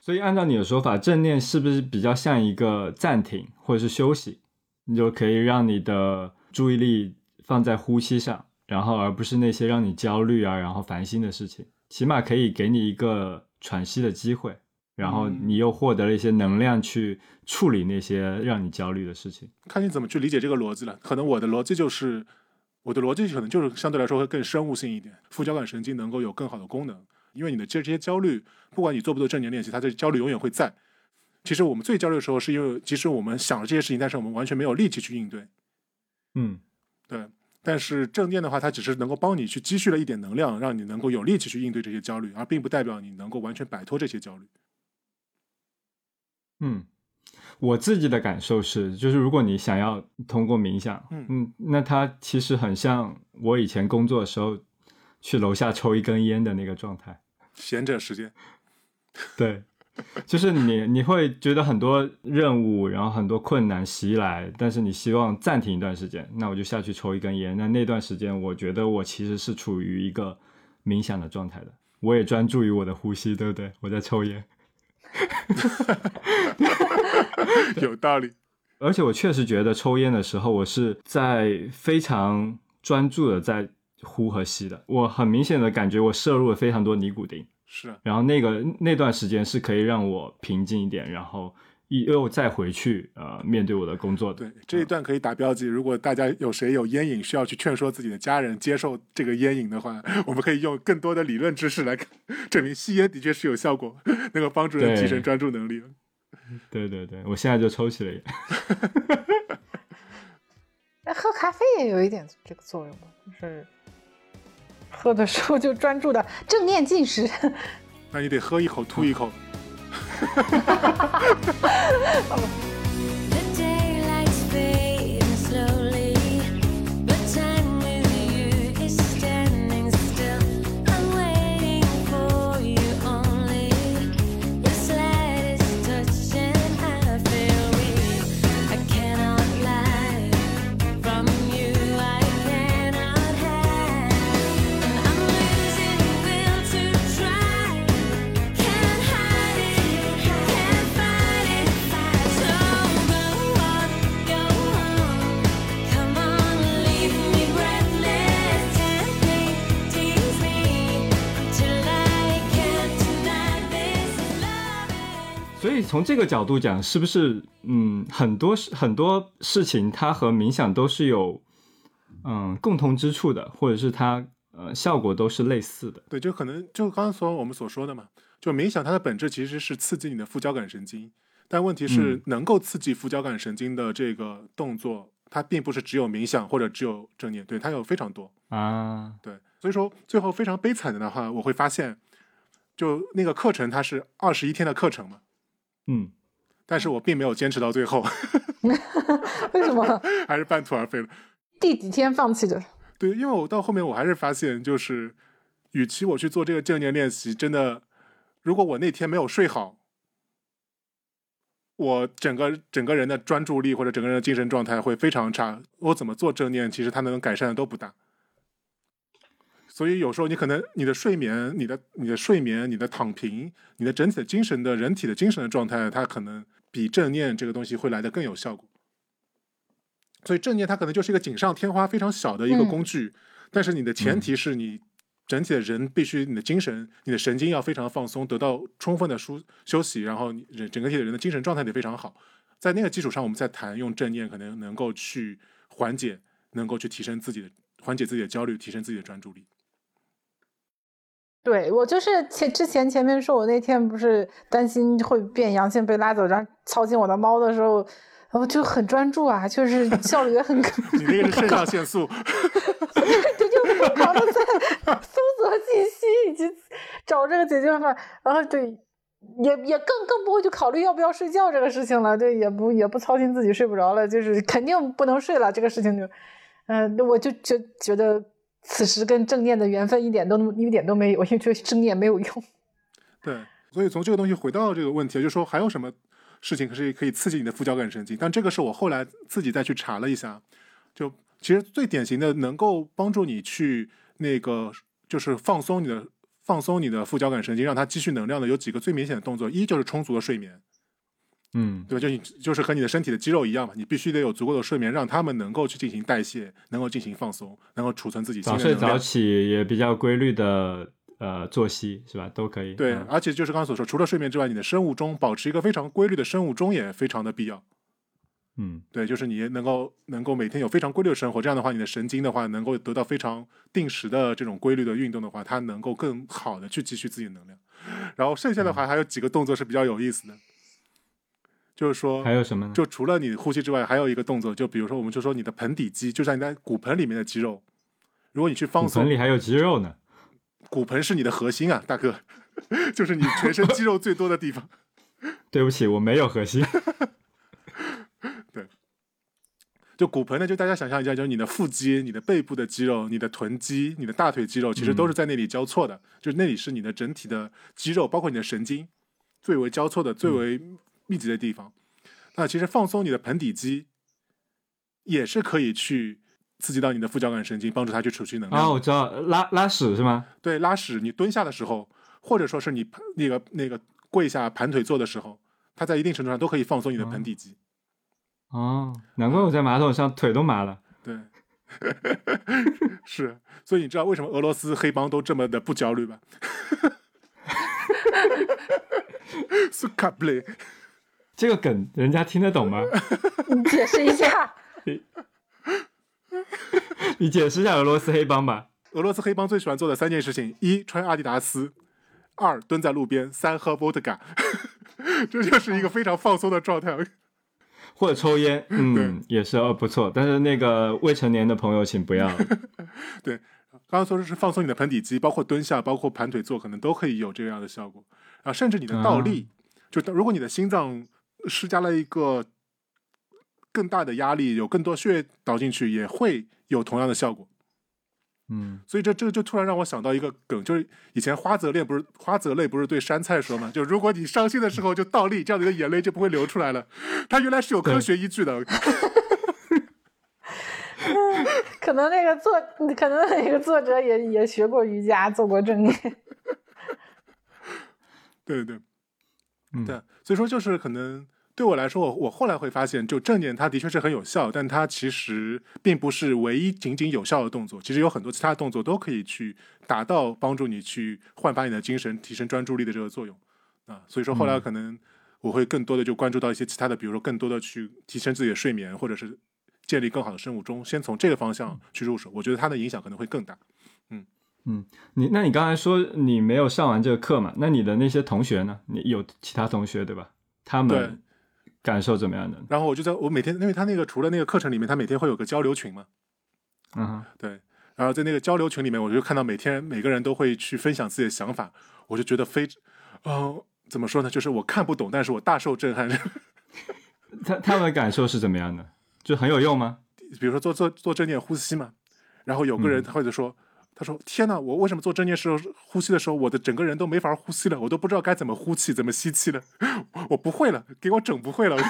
所以按照你的说法，正念是不是比较像一个暂停或者是休息？你就可以让你的注意力放在呼吸上，然后而不是那些让你焦虑啊，然后烦心的事情。起码可以给你一个喘息的机会，然后嗯你又获得了一些能量去处理那些让你焦虑的事情。看你怎么去理解这个逻辑了。可能我的逻辑就是，我的逻辑可能就是相对来说会更生物性一点，副交感神经能够有更好的功能。因为你的这这些焦虑，不管你做不做正念练习，它这焦虑永远会在。其实我们最焦虑的时候，是因为即使我们想了这些事情，但是我们完全没有力气去应对。嗯对，但是正念的话，它只是能够帮你去积蓄了一点能量，让你能够有力气去应对这些焦虑，而并不代表你能够完全摆脱这些焦虑。嗯，我自己的感受是，就是如果你想要通过冥想，嗯嗯那它其实很像我以前工作的时候去楼下抽一根烟的那个状态。闲着时间，对，就是你你会觉得很多任务，然后很多困难袭来，但是你希望暂停一段时间，那我就下去抽一根烟。那那段时间，我觉得我其实是处于一个冥想的状态的，我也专注于我的呼吸，对不对？我在抽烟，有道理。而且我确实觉得抽烟的时候，我是在非常专注的在呼和吸的，我很明显的感觉我摄入了非常多尼古丁。是啊，然后那个那段时间是可以让我平静一点，然后又再回去呃面对我的工作的。对，这一段可以打标记。如果大家有谁有烟瘾，需要去劝说自己的家人接受这个烟瘾的话，我们可以用更多的理论知识来证明吸烟的确是有效果，能够帮助人提升专注能力。对对对，我现在就抽起了烟。那，喝咖啡也有一点这个作用吧，就是喝的时候就专注的正念进食。那你得喝一口吐一口。所以从这个角度讲，是不是嗯很多事很多事情它和冥想都是有嗯共同之处的，或者是它呃效果都是类似的。对，就可能就刚刚所我们所说的嘛，就冥想它的本质其实是刺激你的副交感神经，但问题是嗯能够刺激副交感神经的这个动作，它并不是只有冥想或者只有正念，对，它有非常多。啊，对，所以说最后非常悲惨的的话，我会发现，就那个课程它是二十一天的课程嘛，嗯，但是我并没有坚持到最后 为什么还是半途而废了。第几天放弃的？对，因为我到后面我还是发现，就是与其我去做这个正念练习，真的，如果我那天没有睡好，我整个整个人的专注力或者整个人的精神状态会非常差。我怎么做正念，其实它能改善的都不大。所以有时候你可能你的睡眠、你的你的睡眠、你的躺平、你的整体的精神的人体的精神的状态，它可能比正念这个东西会来的更有效果。所以正念它可能就是一个锦上添花、非常小的一个嗯工具，但是你的前提是你整体的人必须你的精神、你的神经要非常放松，得到充分的舒休息，然后你人整个体的人的精神状态得非常好。在那个基础上，我们再谈用正念，可能能够去缓解，能够去提升自己的缓解自己的焦虑，提升自己的专注力。对我就是前之前前面说，我那天不是担心会变阳性被拉走，然后操心我的猫的时候，然后就很专注啊，就是 效率也很高。你那个是肾上腺素，对，就疯狂的在搜索信息以及找这个解决方法，然后对，也也更更不会去考虑要不要睡觉这个事情了，对，也不也不操心自己睡不着了，就是肯定不能睡了，这个事情就，嗯、我就觉觉得此时跟正念的缘分一点都一点都没有，因为觉得正念没有用。对，所以从这个东西回到这个问题，就是说还有什么事情可是可以刺激你的副交感神经？但这个是我后来自己再去查了一下，就其实最典型的能够帮助你去那个就是放松你的放松你的副交感神经，让它积蓄能量的有几个最明显的动作，一就是充足的睡眠，嗯，对吧？就你就是和你的身体的肌肉一样嘛，你必须得有足够的睡眠，让他们能够去进行代谢，能够进行放松，能够储存自己新早睡早。起也比较规律的呃作息是吧？都可以。对，嗯而且就是刚刚所说，除了睡眠之外，你的生物钟保持一个非常规律的生物钟也非常的必要。嗯对，就是你能够能够每天有非常规律的生活，这样的话，你的神经的话能够得到非常定时的这种规律的运动的话，它能够更好的去积蓄自己的能量。然后剩下的话还有几个动作是比较有意思的，就是说还有什么呢？就除了你呼吸之外，还有一个动作，就比如说我们就说你的盆底肌，就像你在骨盆里面的肌肉，如果你去放骨松，盆里还有肌肉呢。骨盆是你的核心啊，大哥，就是你全身肌肉最多的地方。对不起，我没有核心。对就骨盆呢，就大家想象一下，就是你的腹肌、你的背部的肌肉、你的臀肌、你的大腿肌肉，其实都是在那里交错的。就那里是你的整体的肌肉，包括你的神经最为交错的、最为密集的地方。那其实放松你的盆底肌，也是可以去刺激到你的副交感神经，帮助它去储蓄能量。啊，我知道，拉拉屎是吗？对，拉屎你蹲下的时候，或者说是你那个那个跪下盘腿坐的时候，它在一定程度上都可以放松你的盆底肌。哦，难怪我在马桶上腿都麻了。对，是，所以你知道为什么俄罗斯黑帮都这么的不焦虑吧？苏卡布雷，这个梗人家听得懂吗？你解释一下。你解释一下俄罗斯黑帮吧。俄罗斯黑帮最喜欢做的三件事情：一穿阿迪达斯，二蹲在路边，三喝 vodka。这就是一个非常放松的状态。或者抽烟，嗯，也是哦不错。但是那个未成年的朋友，请不要。对刚刚说的是放松你的盆底肌，包括蹲下，包括盘腿坐，可能都可以有这样的效果啊。甚至你的倒立，就如果你的心脏施加了一个更大的压力，有更多血液导进去，也会有同样的效果。嗯，所以这这就突然让我想到一个梗，就是以前花泽类不是花泽类不是对山菜说嘛，就如果你伤心的时候就倒立，这样你的眼泪就不会流出来了。它原来是有科学依据的。可能那个作，可能那个作者也也学过瑜伽，做过正念。对对对，嗯对，所以说就是可能对我来说，我我后来会发现，就正念它的确是很有效，但它其实并不是唯一仅仅有效的动作，其实有很多其他动作都可以去达到帮助你去焕发你的精神、提升专注力的这个作用啊。所以说后来嗯可能我会更多的就关注到一些其他的，比如说更多的去提升自己的睡眠，或者是建立更好的生物钟，先从这个方向去入手，我觉得它的影响可能会更大。嗯嗯你那你刚才说你没有上完这个课嘛？那你的那些同学呢？你有其他同学对吧？他们感受怎么样的？然后我就在我每天，因为他那个除了那个课程里面，他每天会有个交流群嘛，嗯，对，然后在那个交流群里面，我就看到每天每个人都会去分享自己的想法，我就觉得非，呃，怎么说呢？就是我看不懂，但是我大受震撼。他他们的感受是怎么样的？就很有用吗？比如说做做做正念呼吸嘛，然后有个人他或者说，他说：“天呐，我为什么做正念时候呼吸的时候，我的整个人都没法呼吸了，我都不知道该怎么呼气，怎么吸气了，我不会了，给我整不会了。”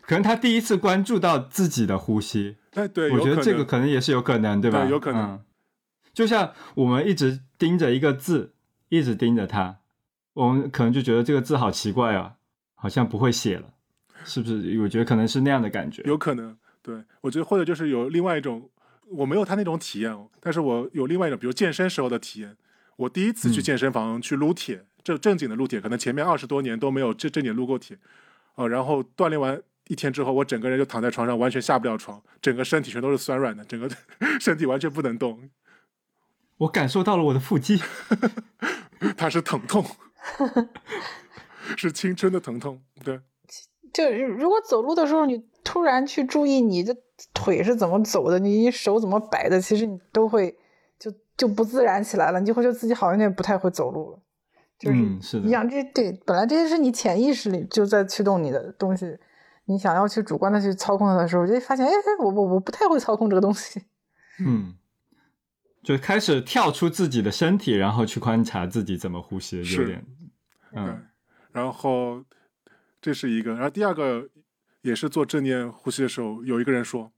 可能他第一次关注到自己的呼吸，哎，对，我觉得这个可能也是有可能，对吧？对有可能嗯就像我们一直盯着一个字，一直盯着它，我们可能就觉得这个字好奇怪啊，好像不会写了，是不是？我觉得可能是那样的感觉。有可能，对我觉得或者就是有另外一种，我没有他那种体验哦，但是我有另外一种，比如健身时候的体验。我第一次去嗯健身房去撸铁，正正经的撸铁，可能前面二十多年都没有正正经撸过铁，呃，然后锻炼完一天之后，我整个人就躺在床上，完全下不了床，整个身体全都是酸软的，整个 身体完全不能动，我感受到了我的腹肌，它是疼痛，是青春的疼痛，对。就如果走路的时候，你突然去注意你的腿是怎么走的，你手怎么摆的，其实你都会就就不自然起来了，你就会觉得自己好像有点不太会走路了。就是嗯是的一样，这对本来这些是你潜意识里就在驱动你的东西，你想要去主观的去操控它的时候，就发现哎，我我我不太会操控这个东西。嗯，就开始跳出自己的身体，然后去观察自己怎么呼吸，有点，嗯然后这是一个，然后第二个也是做正念呼吸的时候，有一个人说：“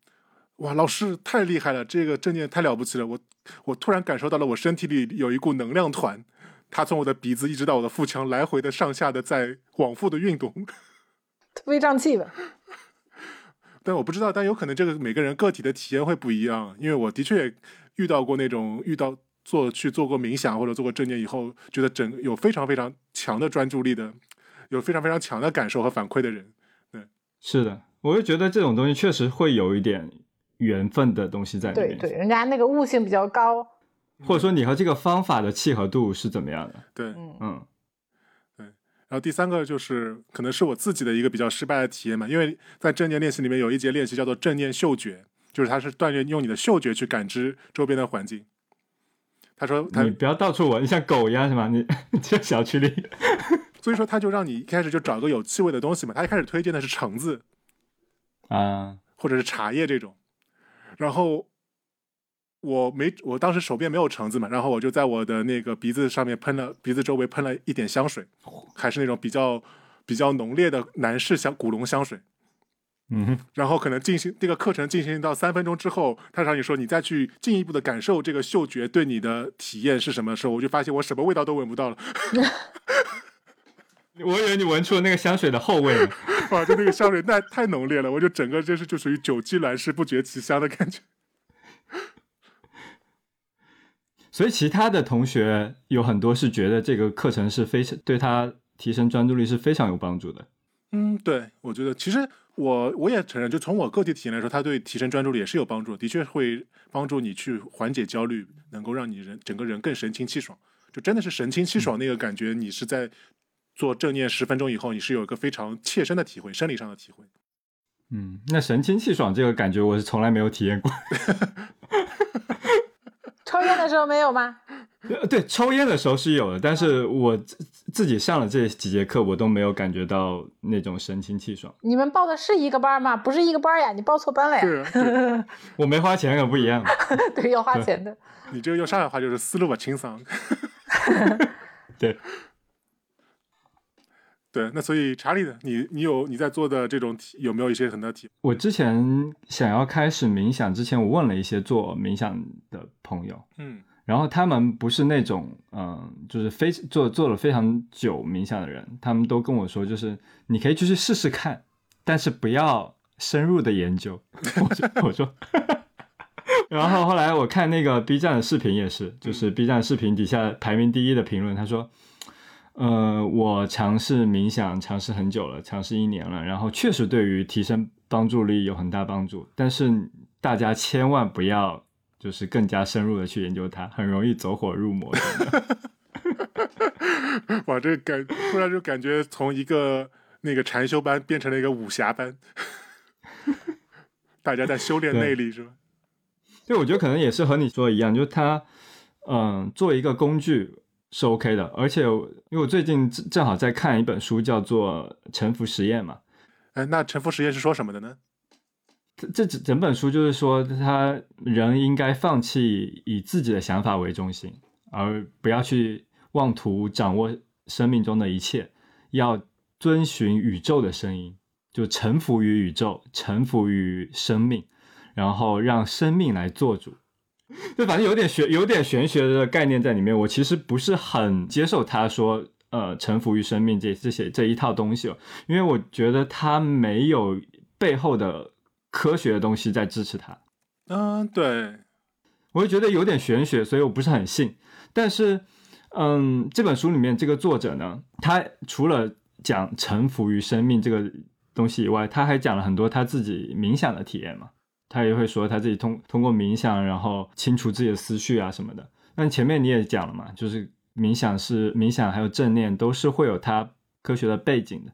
哇，老师太厉害了，这个正念太了不起了！我我突然感受到了我身体里有一股能量团，它从我的鼻子一直到我的腹腔来回的上下的在往复的运动。微胀气吧，但我不知道，但有可能这个每个人个体的体验会不一样，因为我的确也遇到过那种遇到做去做过冥想或者做过正念以后，觉得整有非常非常强的专注力的，有非常非常强的感受和反馈的人。是的，我就觉得这种东西确实会有一点缘分的东西在里面，对对，人家那个悟性比较高，或者说你和这个方法的契合度是怎么样的？对，嗯，对然后第三个就是可能是我自己的一个比较失败的体验嘛，因为在正念练习里面有一节练习叫做正念嗅觉，就是它是锻炼用你的嗅觉去感知周边的环境。他说他你不要到处闻，你像狗一样是吗？你 这小区里，所以说他就让你一开始就找个有气味的东西嘛，他一开始推荐的是橙子。啊，或者是茶叶这种，然后我没我当时手边没有橙子嘛，然后我就在我的那个鼻子上面喷了鼻子周围喷了一点香水，还是那种比较比较浓烈的男士香古龙香水。嗯哼，然后可能进行这个课程进行到三分钟之后，他让你说你再去进一步的感受这个嗅觉对你的体验是什么时候，我就发现我什么味道都闻不到了，我以为你闻出了那个香水的后味呢。哇，就那个香水太太浓烈了，我就整个就是就属于久居兰室不觉其香的感觉。所以其他的同学有很多是觉得这个课程是非常对他提升专注力是非常有帮助的。嗯，对，我觉得其实我我也承认，就从我个体体验来说，它对提升专注力也是有帮助的，的确会帮助你去缓解焦虑，能够让你人整个人更神清气爽。就真的是神清气爽那个感觉，你是在做正念十分钟以后，你是有一个非常切身的体会，生理上的体会。嗯，那神清气爽这个感觉我是从来没有体验过。抽烟的时候没有吗？呃对，抽烟的时候是有的，但是我自自己上了这几节课，我都没有感觉到那种神清气爽。你们报的是一个班吗？不是一个班呀，你报错班了呀。我没花钱可不一样。对，要花钱的。你这个用上海话就是思路吧清桑。对，对，那所以查理呢，你你有你在做的这种体有没有一些很大的体？我之前想要开始冥想之前，我问了一些做冥想的朋友，嗯然后他们不是那种嗯、就是非做做了非常久冥想的人，他们都跟我说，就是你可以去试试看，但是不要深入的研究。我说我说，然后后来我看那个 B 站的视频也是，就是 B 站视频底下排名第一的评论，他说。呃，我尝试冥想，尝试很久了，尝试一年了，然后确实对于提升帮助力有很大帮助。但是大家千万不要就是更加深入的去研究它，很容易走火入魔。真 的哇，这个感突然就感觉从一个那个禅修班变成了一个武侠班，大家在修炼内力是吧？对，我觉得可能也是和你说的一样，就是它，嗯、作为一个工具是 OK 的，而且因为我最近正正好在看一本书，叫做《沉浮实验》嘛，哎，那沉浮实验是说什么的呢？这这整整本书就是说，他人应该放弃以自己的想法为中心，而不要去妄图掌握生命中的一切，要遵循宇宙的声音，就臣服于宇宙，臣服于生命，然后让生命来做主。就反正有点玄有点玄学的概念在里面，我其实不是很接受他说呃臣服于生命这这些这一套东西哦，因为我觉得他没有背后的科学的东西在支持他，嗯，对，我就觉得有点玄学，所以我不是很信。但是，嗯，这本书里面这个作者呢，他除了讲臣服于生命这个东西以外，他还讲了很多他自己冥想的体验嘛。他也会说他自己通通过冥想，然后清除自己的思绪啊什么的。那前面你也讲了嘛，就是冥想是冥想，还有正念都是会有它科学的背景的。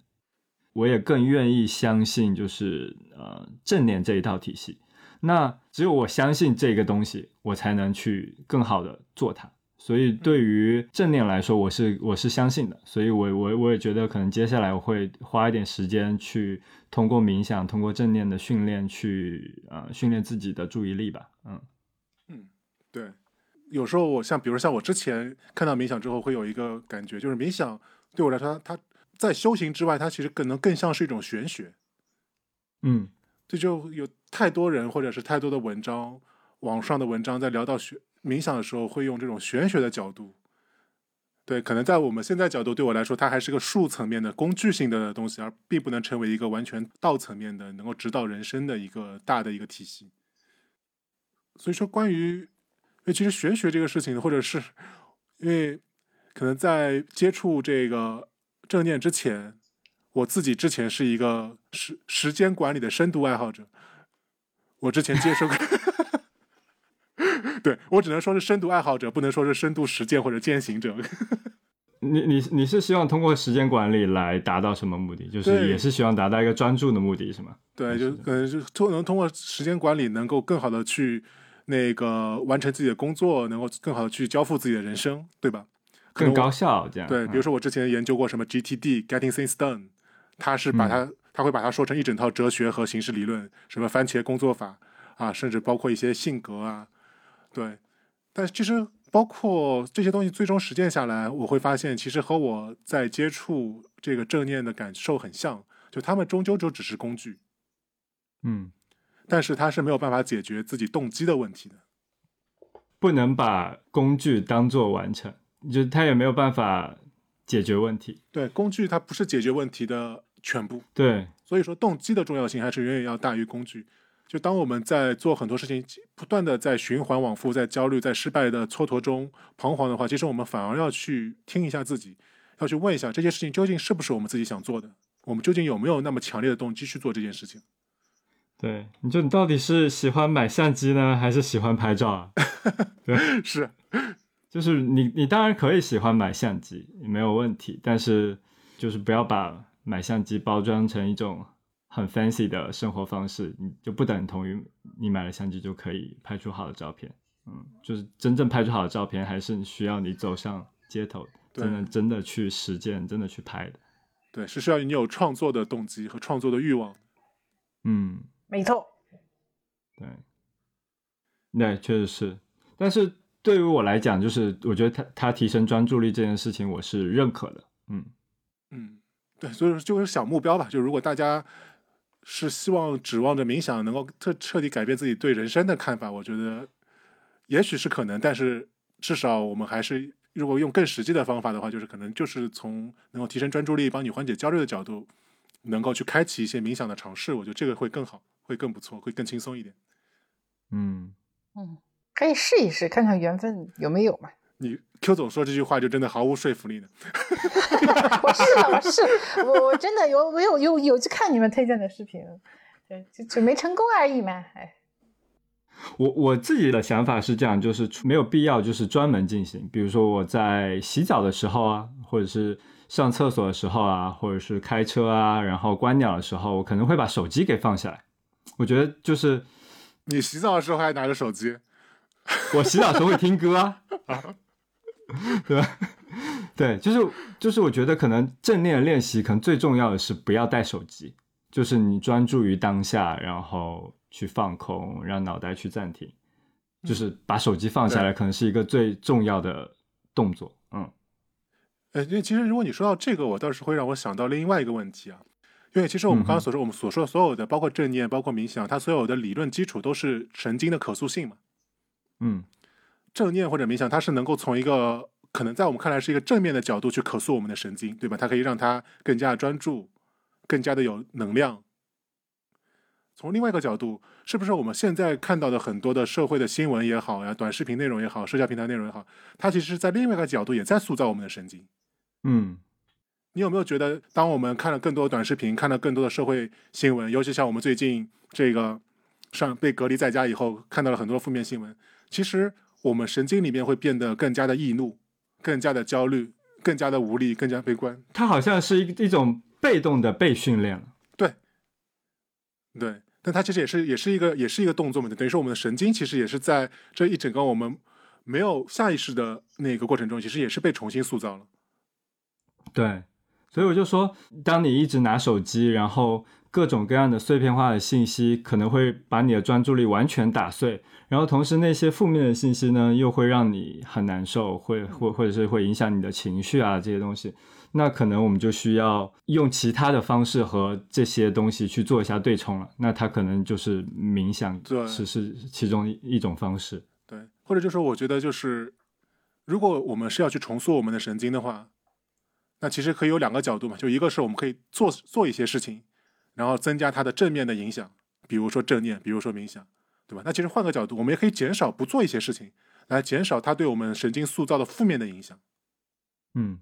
我也更愿意相信，就是呃正念这一套体系。那只有我相信这个东西，我才能去更好的做它。所以对于正念来说，我是我是相信的。所以我我我也觉得，可能接下来我会花一点时间去通过冥想，通过正念的训练去呃训练自己的注意力吧。嗯嗯对，有时候我像，比如像我之前看到冥想之后，会有一个感觉，就是冥想对我来说，它在修行之外，它其实可能更像是一种玄学。嗯这就有太多人或者是太多的文章，网上的文章在聊到学冥想的时候，会用这种玄学的角度。对，可能在我们现在角度，对我来说，它还是个术层面的工具性的东西，而并不能成为一个完全道层面的能够指导人生的一个大的一个体系。所以说，关于，因为其实玄学这个事情，或者是因为可能在接触这个正念之前，我自己之前是一个时时间管理的深度爱好者，我之前接受过，对我只能说是深度爱好者，不能说是深度实践或者践行者。你你你是希望通过时间管理来达到什么目的？就是也是希望达到一个专注的目的，是吗？对，就可能就通能通过时间管理，能够更好的去那个完成自己的工作，能够更好的去交付自己的人生，对吧？更高效这样。对，比如嗯说我之前研究过什么 GTD Getting Things Done，它是把嗯它、它会把它说成一整套哲学和形式理论，什么番茄工作法啊，甚至包括一些性格啊，对。但其实包括这些东西最终实践下来，我会发现其实和我在接触这个正念的感受很像，就他们终究就只是工具，嗯，但是他是没有办法解决自己动机的问题的。不能把工具当做完成，就他也没有办法解决问题。对，工具它不是解决问题的全部。对，所以说，动机的重要性还是远远要大于工具。就当我们在做很多事情，不断的在循环往复，在焦虑、在失败的蹉跎中彷徨的话，其实我们反而要去听一下自己，要去问一下这件事情究竟是不是我们自己想做的，我们究竟有没有那么强烈的动机去做这件事情。对，你就你到底是喜欢买相机呢，还是喜欢拍照啊？对 是，就是你，你当然可以喜欢买相机，没有问题，但是就是不要把买相机包装成一种很 fancy 的生活方式，你就不等同于你买了相机就可以拍出好的照片。嗯，就是真正拍出好的照片，还是需要你走上街头，对真的真的去实践，真的去拍的。对，是需要你有创作的动机和创作的欲望。嗯，没错，对，对，确实是。但是对于我来讲，就是我觉得他他提升专注力这件事情，我是认可的。嗯嗯，对，所以说就是小目标吧。就如果大家是希望指望着冥想能够彻彻底改变自己对人生的看法，我觉得也许是可能，但是至少我们还是如果用更实际的方法的话，就是可能就是从能够提升专注力、帮你缓解焦虑的角度，能够去开启一些冥想的尝试，我觉得这个会更好，会更不错，会更轻松一点。嗯，嗯，可以试一试，看看缘分有没有嘛。你 Q 总说这句话就真的毫无说服力呢。我是的，我是我我真的有我有有有去看你们推荐的视频，对，就就没成功而已嘛，哎，我我自己的想法是这样，就是没有必要就是专门进行，比如说我在洗澡的时候啊，或者是上厕所的时候啊，或者是开车啊，然后观鸟的时候，我可能会把手机给放下来。我觉得就是你洗澡的时候还拿着手机，我洗澡的时候会听歌啊，对吧？对，就是就是我觉得可能正念练习，可能最重要的是不要带手机，就是你专注于当下，然后去放空，让脑袋去暂停，就是把手机放下来，可能是一个最重要的动作。嗯呃，因为其实如果你说到这个，我倒是会让我想到另外一个问题啊，因为其实我们刚刚所说，我们所说的所有的，包括正念，包括冥想，它所有的理论基础都是神经的可塑性嘛。嗯正念或者冥想，它是能够从一个可能在我们看来是一个正面的角度去可塑我们的神经，对吧？它可以让它更加专注，更加的有能量。从另外一个角度，是不是我们现在看到的很多的社会的新闻也好呀，短视频内容也好，社交平台内容也好，它其实是在另外一个角度也在塑造我们的神经。嗯你有没有觉得，当我们看了更多短视频，看了更多的社会新闻，尤其像我们最近这个上被隔离在家以后，看到了很多负面新闻，其实我们神经里面会变得更加的易怒，更加的焦虑，更加的无力，更加悲观。它好像是一一种被动的被训练了。对，但它其实也是也是一个也是一个动作嘛，等于说我们的神经其实也是在这一整个我们没有下意识的那个过程中，其实也是被重新塑造了。对，所以我就说，当你一直拿手机，然后各种各样的碎片化的信息可能会把你的专注力完全打碎，然后同时那些负面的信息呢，又会让你很难受，会或或者是会影响你的情绪啊这些东西。那可能我们就需要用其他的方式和这些东西去做一下对冲了。那它可能就是冥想对是是其中一一种方式。对，或者就是我觉得就是，如果我们是要去重塑我们的神经的话，那其实可以有两个角度嘛，就一个是我们可以做做一些事情，然后增加它的正面的影响，比如说正念，比如说冥想，对吧？那其实换个角度，我们也可以减少不做一些事情，来减少它对我们神经塑造的负面的影响。嗯，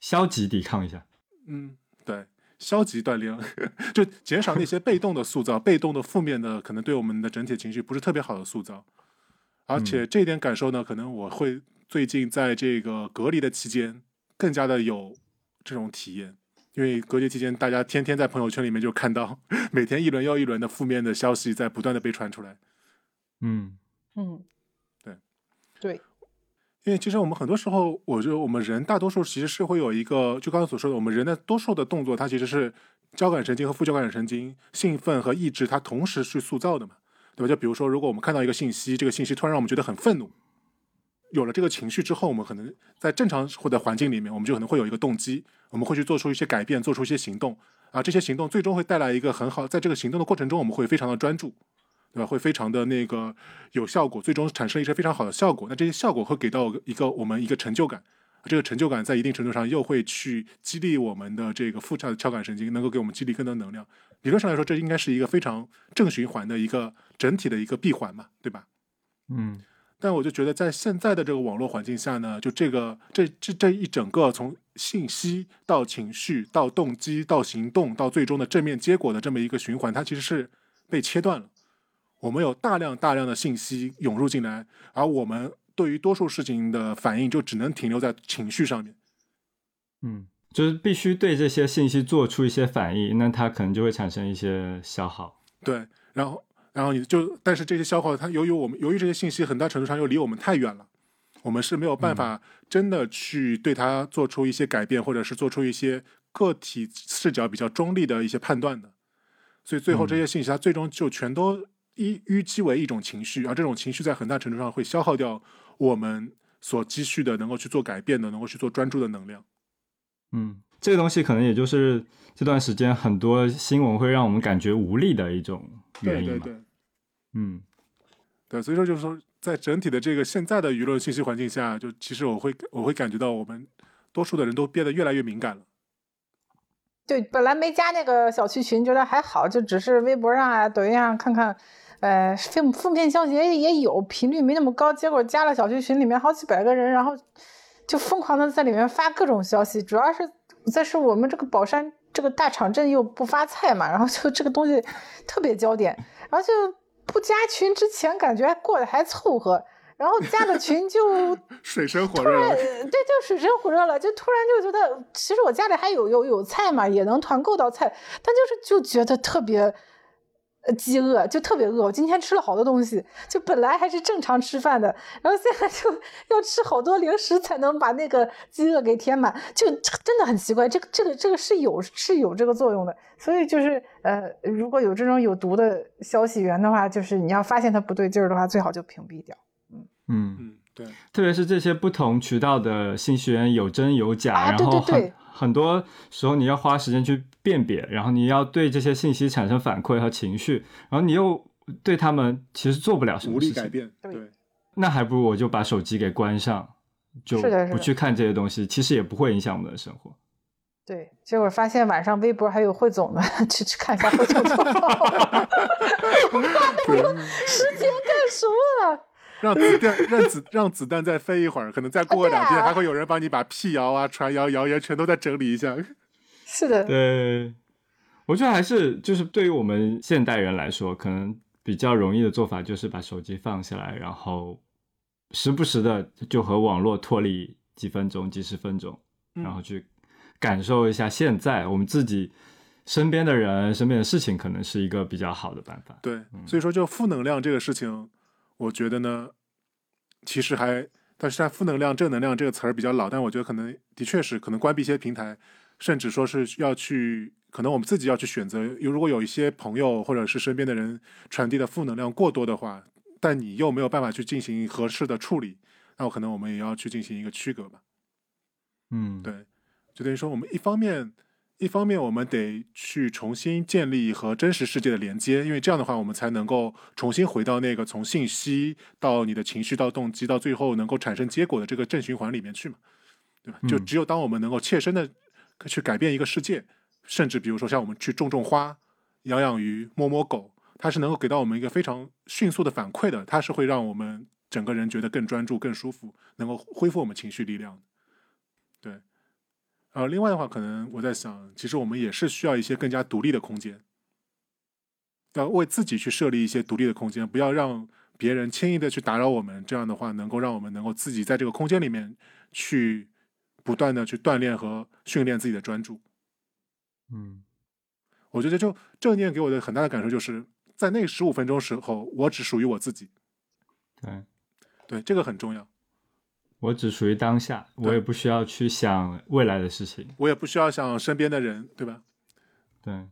消极抵抗一下。嗯，对，消极锻炼，就减少那些被动的塑造、被动的负面的，可能对我们的整体情绪不是特别好的塑造。而且这一点感受呢，可能我会最近在这个隔离的期间更加的有这种体验，因为隔离期间大家天天在朋友圈里面就看到 每天一轮又一轮的负面的消息在不断的被传出来。嗯嗯，对，对，因为其实我们很多时候，我觉得我们人大多数其实是会有一个，就刚才所说的，我们人的多数的动作，它其实是交感神经和副交感神经兴奋和抑制它同时去塑造的嘛，对吧？就比如说，如果我们看到一个信息，这个信息突然让我们觉得很愤怒，有了这个情绪之后，我们可能在正常或者环境里面，我们就可能会有一个动机，我们会去做出一些改变，做出一些行动啊，这些行动最终会带来一个很好，在这个行动的过程中，我们会非常的专注。对吧？会非常的那个有效果，最终产生一些非常好的效果。那这些效果会给到一个我们一个成就感，这个成就感在一定程度上又会去激励我们的这个副交交感神经，能够给我们激励更多能量。理论上来说，这应该是一个非常正循环的一个整体的一个闭环嘛，对吧？嗯但我就觉得在现在的这个网络环境下呢，就这个这这这一整个从信息到情绪到动机到行动到最终的正面结果的这么一个循环，它其实是被切断了。我们有大量大量的信息涌入进来，而我们对于多数事情的反应就只能停留在情绪上面。嗯，就是必须对这些信息做出一些反应，那它可能就会产生一些消耗。对，然后然后你就，但是这些消耗，它由于我们由于这些信息很大程度上又离我们太远了，我们是没有办法真的去对它做出一些改变，或者是做出一些个体视角比较中立的一些判断的。所以最后这些信息，它最终就全都一淤积为一种情绪，而这种情绪在很大程度上会消耗掉我们所积蓄的能够去做改变的、能够去做专注的能量。嗯，这个东西可能也就是这段时间很多新闻会让我们感觉无力的一种原因嘛。对对对。嗯对，所以说就是说，在整体的这个现在的舆论信息环境下，就其实我会我会感觉到我们多数的人都变得越来越敏感了。对，本来没加那个小区群，觉得还好，就只是微博上啊、抖音上看看，呃，负负面消息也也有，频率没那么高。结果加了小区群，里面好几百个人，然后就疯狂的在里面发各种消息。主要是再是我们这个宝山这个大场镇又不发菜嘛，然后就这个东西特别焦点，然后就不加群之前感觉过得还凑合，然后加了群就 水深火热对，就水深火热了，就突然就觉得，其实我家里还有有有菜嘛，也能团购到菜，但就是就觉得特别。呃，饥饿就特别饿，我今天吃了好多东西，就本来还是正常吃饭的，然后现在就要吃好多零食才能把那个饥饿给填满，就真的很奇怪，这个这个这个是有是有这个作用的，所以就是呃，如果有这种有毒的消息源的话，就是你要发现它不对劲儿的话，最好就屏蔽掉。嗯，嗯，对，特别是这些不同渠道的信息源有真有假，啊对然后很对对。很多时候你要花时间去辨别，然后你要对这些信息产生反馈和情绪，然后你又对他们其实做不了什么事情，力改变。对对，那还不如我就把手机给关上，就不去看这些东西，其实也不会影响我们的生活。对，结果发现晚上微博还有汇总呢，去 去看一下汇总就好。时间干什么 了？让子弹让子让子弹再飞一会儿，可能再过两天啊还会有人帮你把辟谣啊、传谣、谣言全都再整理一下。是的，对，我觉得还是就是对于我们现代人来说，可能比较容易的做法就是把手机放下来，然后时不时的就和网络脱离几分钟、几十分钟，嗯然后去感受一下现在我们自己身边的人、身边的事情，可能是一个比较好的办法。对，所以说就负能量这个事情，我觉得呢，其实还，但是它负能量、正能量这个词儿比较老，但我觉得可能的确是可能关闭一些平台，甚至说是要去，可能我们自己要去选择。有如果有一些朋友或者是身边的人传递的负能量过多的话，但你又没有办法去进行合适的处理，那我可能我们也要去进行一个区隔吧。嗯，对，就等于说我们一方面，一方面我们得去重新建立和真实世界的连接，因为这样的话，我们才能够重新回到那个从信息到你的情绪到动机到最后能够产生结果的这个正循环里面去嘛，对吧？就嗯只有当我们能够切身的去改变一个世界，甚至比如说像我们去种种花、养养鱼、摸摸狗，它是能够给到我们一个非常迅速的反馈的，它是会让我们整个人觉得更专注、更舒服，能够恢复我们情绪力量。对，呃，另外的话，可能我在想，其实我们也是需要一些更加独立的空间，要为自己去设立一些独立的空间，不要让别人轻易的去打扰我们。这样的话，能够让我们能够自己在这个空间里面去不断的去锻炼和训练自己的专注。嗯我觉得就正念给我的很大的感受就是在那十五分钟时候，我只属于我自己。对。对，这个很重要。我只属于当下，我也不需要去想未来的事情。我也不需要想身边的人，对吧？对，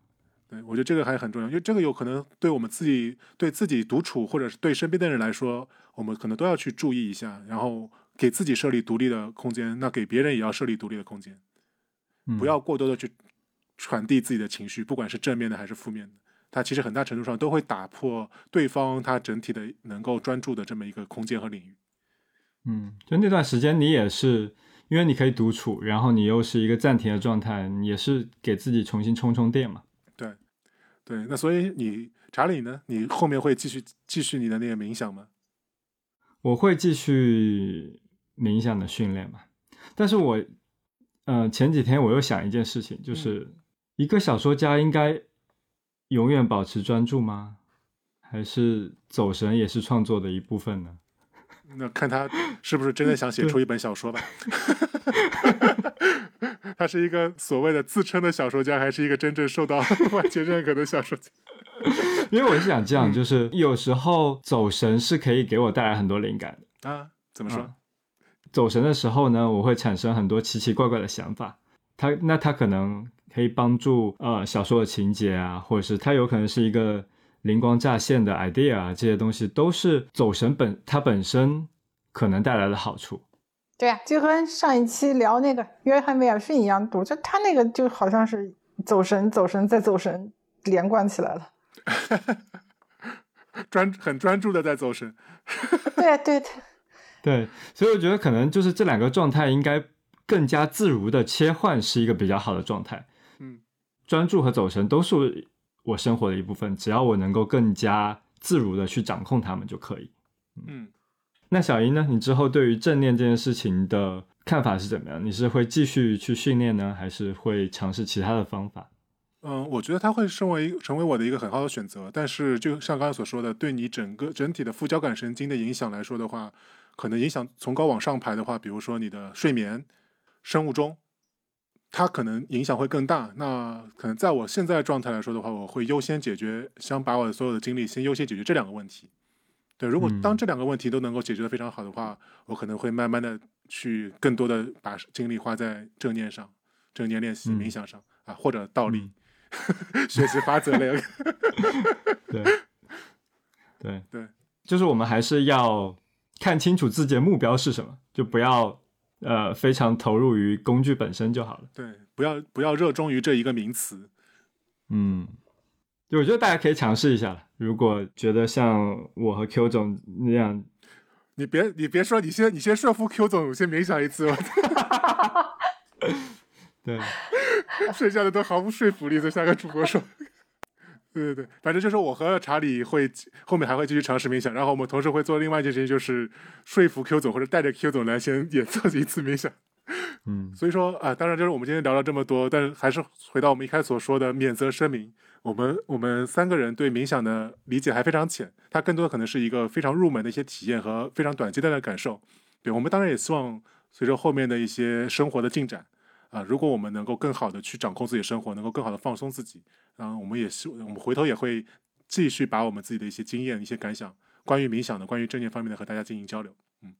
对，我觉得这个还很重要，因为这个有可能对我们自己、对自己独处，或者是对身边的人来说，我们可能都要去注意一下，然后给自己设立独立的空间，那给别人也要设立独立的空间，嗯不要过多的去传递自己的情绪，不管是正面的还是负面的，它其实很大程度上都会打破对方他整体的能够专注的这么一个空间和领域。嗯，就那段时间你也是，因为你可以独处，然后你又是一个暂停的状态，你也是给自己重新充充电嘛。对对，那所以你查理呢？你 后面会继续继续你的那个冥想吗？我会继续冥想的训练嘛，但是我，呃，前几天我又想一件事情，就是一个小说家应该永远保持专注吗？还是走神也是创作的一部分呢？那看他是不是真的想写出一本小说吧。他是一个所谓的自称的小说家，还是一个真正受到 外界认可的小说家？因为我是想这样，就是有时候走神是可以给我带来很多灵感的。啊？怎么说？嗯走神的时候呢，我会产生很多奇奇怪怪的想法。它那它可能可以帮助呃小说的情节啊，或者是它有可能是一个灵光乍现的 idea 啊，这些东西都是走神本它本身可能带来的好处。对呀、就跟上一期聊那个约翰威尔逊一样，我觉得他那个就好像是走神、走神再走神，连贯起来了。专很专注的在走神。对啊、对对，对，所以我觉得可能就是这两个状态应该更加自如的切换是一个比较好的状态。嗯，专注和走神都是我生活的一部分，只要我能够更加自如的去掌控它们就可以。嗯，那小英呢？你之后对于正念这件事情的看法是怎么样？你是会继续去训练呢，还是会尝试其他的方法？嗯，我觉得它会成为成为我的一个很好的选择。但是，就像刚才所说的，对你整个整体的副交感神经的影响来说的话，可能影响从高往上排的话，比如说你的睡眠、生物钟，它可能影响会更大。那可能在我现在状态来说的话，我会优先解决，想把我的所有的精力先优先解决这两个问题。对，如果嗯当这两个问题都能够解决的非常好的话，我可能会慢慢的去更多的把精力花在正念上、正念练习、嗯冥想上啊，或者倒立。嗯 学习法则类。对，对对，就是我们还是要看清楚自己的目标是什么，就不要呃非常投入于工具本身就好了。对，不要不要热衷于这一个名词。嗯，就我觉得大家可以尝试一下了。如果觉得像我和 Q 总那样，你别你别说，你先你先说服 Q 总先冥想一次，我 对，剩下的都毫无说服力，就像个主播说。对对对，反正就是我和查理会后面还会继续尝试冥想，然后我们同时会做另外一件事情，就是说服 Q 总或者带着 Q 总来先也做一次冥想。嗯所以说啊，当然就是我们今天聊了这么多，但是还是回到我们一开始所说的免责声明，我们我们三个人对冥想的理解还非常浅，它更多的可能是一个非常入门的一些体验和非常短阶段的感受。对我们当然也希望随着后面的一些生活的进展啊，如果我们能够更好的去掌控自己的生活，能够更好的放松自己，然后我们也希我们回头也会继续把我们自己的一些经验、一些感想，关于冥想的、关于正念方面的和大家进行交流。嗯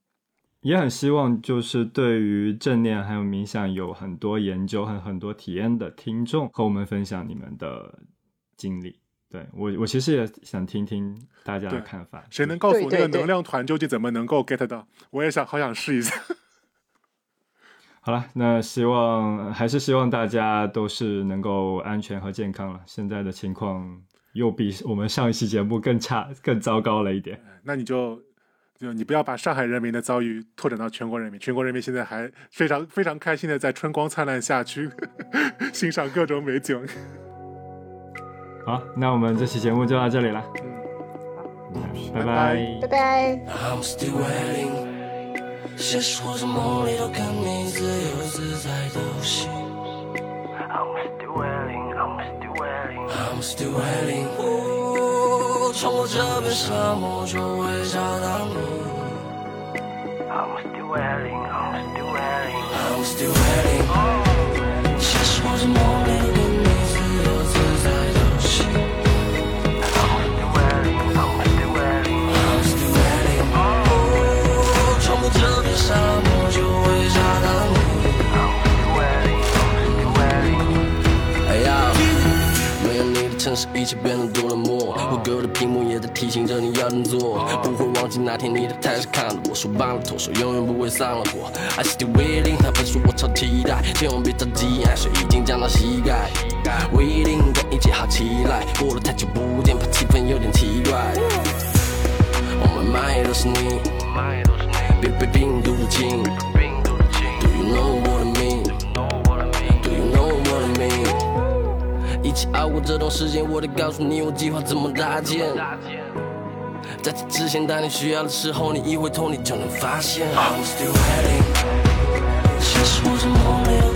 也很希望就是对于正念还有冥想有很多研究和很多体验的听众和我们分享你们的经历。对我，我其实也想听听大家的看法。谁能告诉我那个能量团究竟怎么能够 get 到？我也想好想试一下。好了，那希望还是希望大家都是能够安全和健康了。现在的情况又比我们上一期节目更差、更糟糕了一点。那你就就你不要把上海人民的遭遇拓展到全国人民，全国人民现在还非常非常开心的在春光灿烂下去 欣赏各种美景。好，那我们这期节目就到这里了，嗯，拜拜拜拜现实或者梦里都看你自由自在的心。I'm still waiting，I'm still waiting，I'm still waiting。哦，穿过这片沙漠就会找到你。I'm still waiting，I'm still waiting，I'm still waiting。现实或者梦里是，一切变得多冷漠。我隔着屏幕也在提醒着你要振作，不会忘记那天你的台上看着我，手绑了头，手永远不会散了火。I still waiting，他们说我超期待，千万别着急，爱水已经降到膝盖。Waiting，等一切好起来，过了太久不见，怕气氛有点奇怪。我们满眼都是你，别被病毒入侵。Do you know what I mean? 一起熬过这段时间，我得告诉你我计划怎么搭建。在此之前，当你需要的时候，你一回头你就能发现。I'm still waiting，其实或者梦里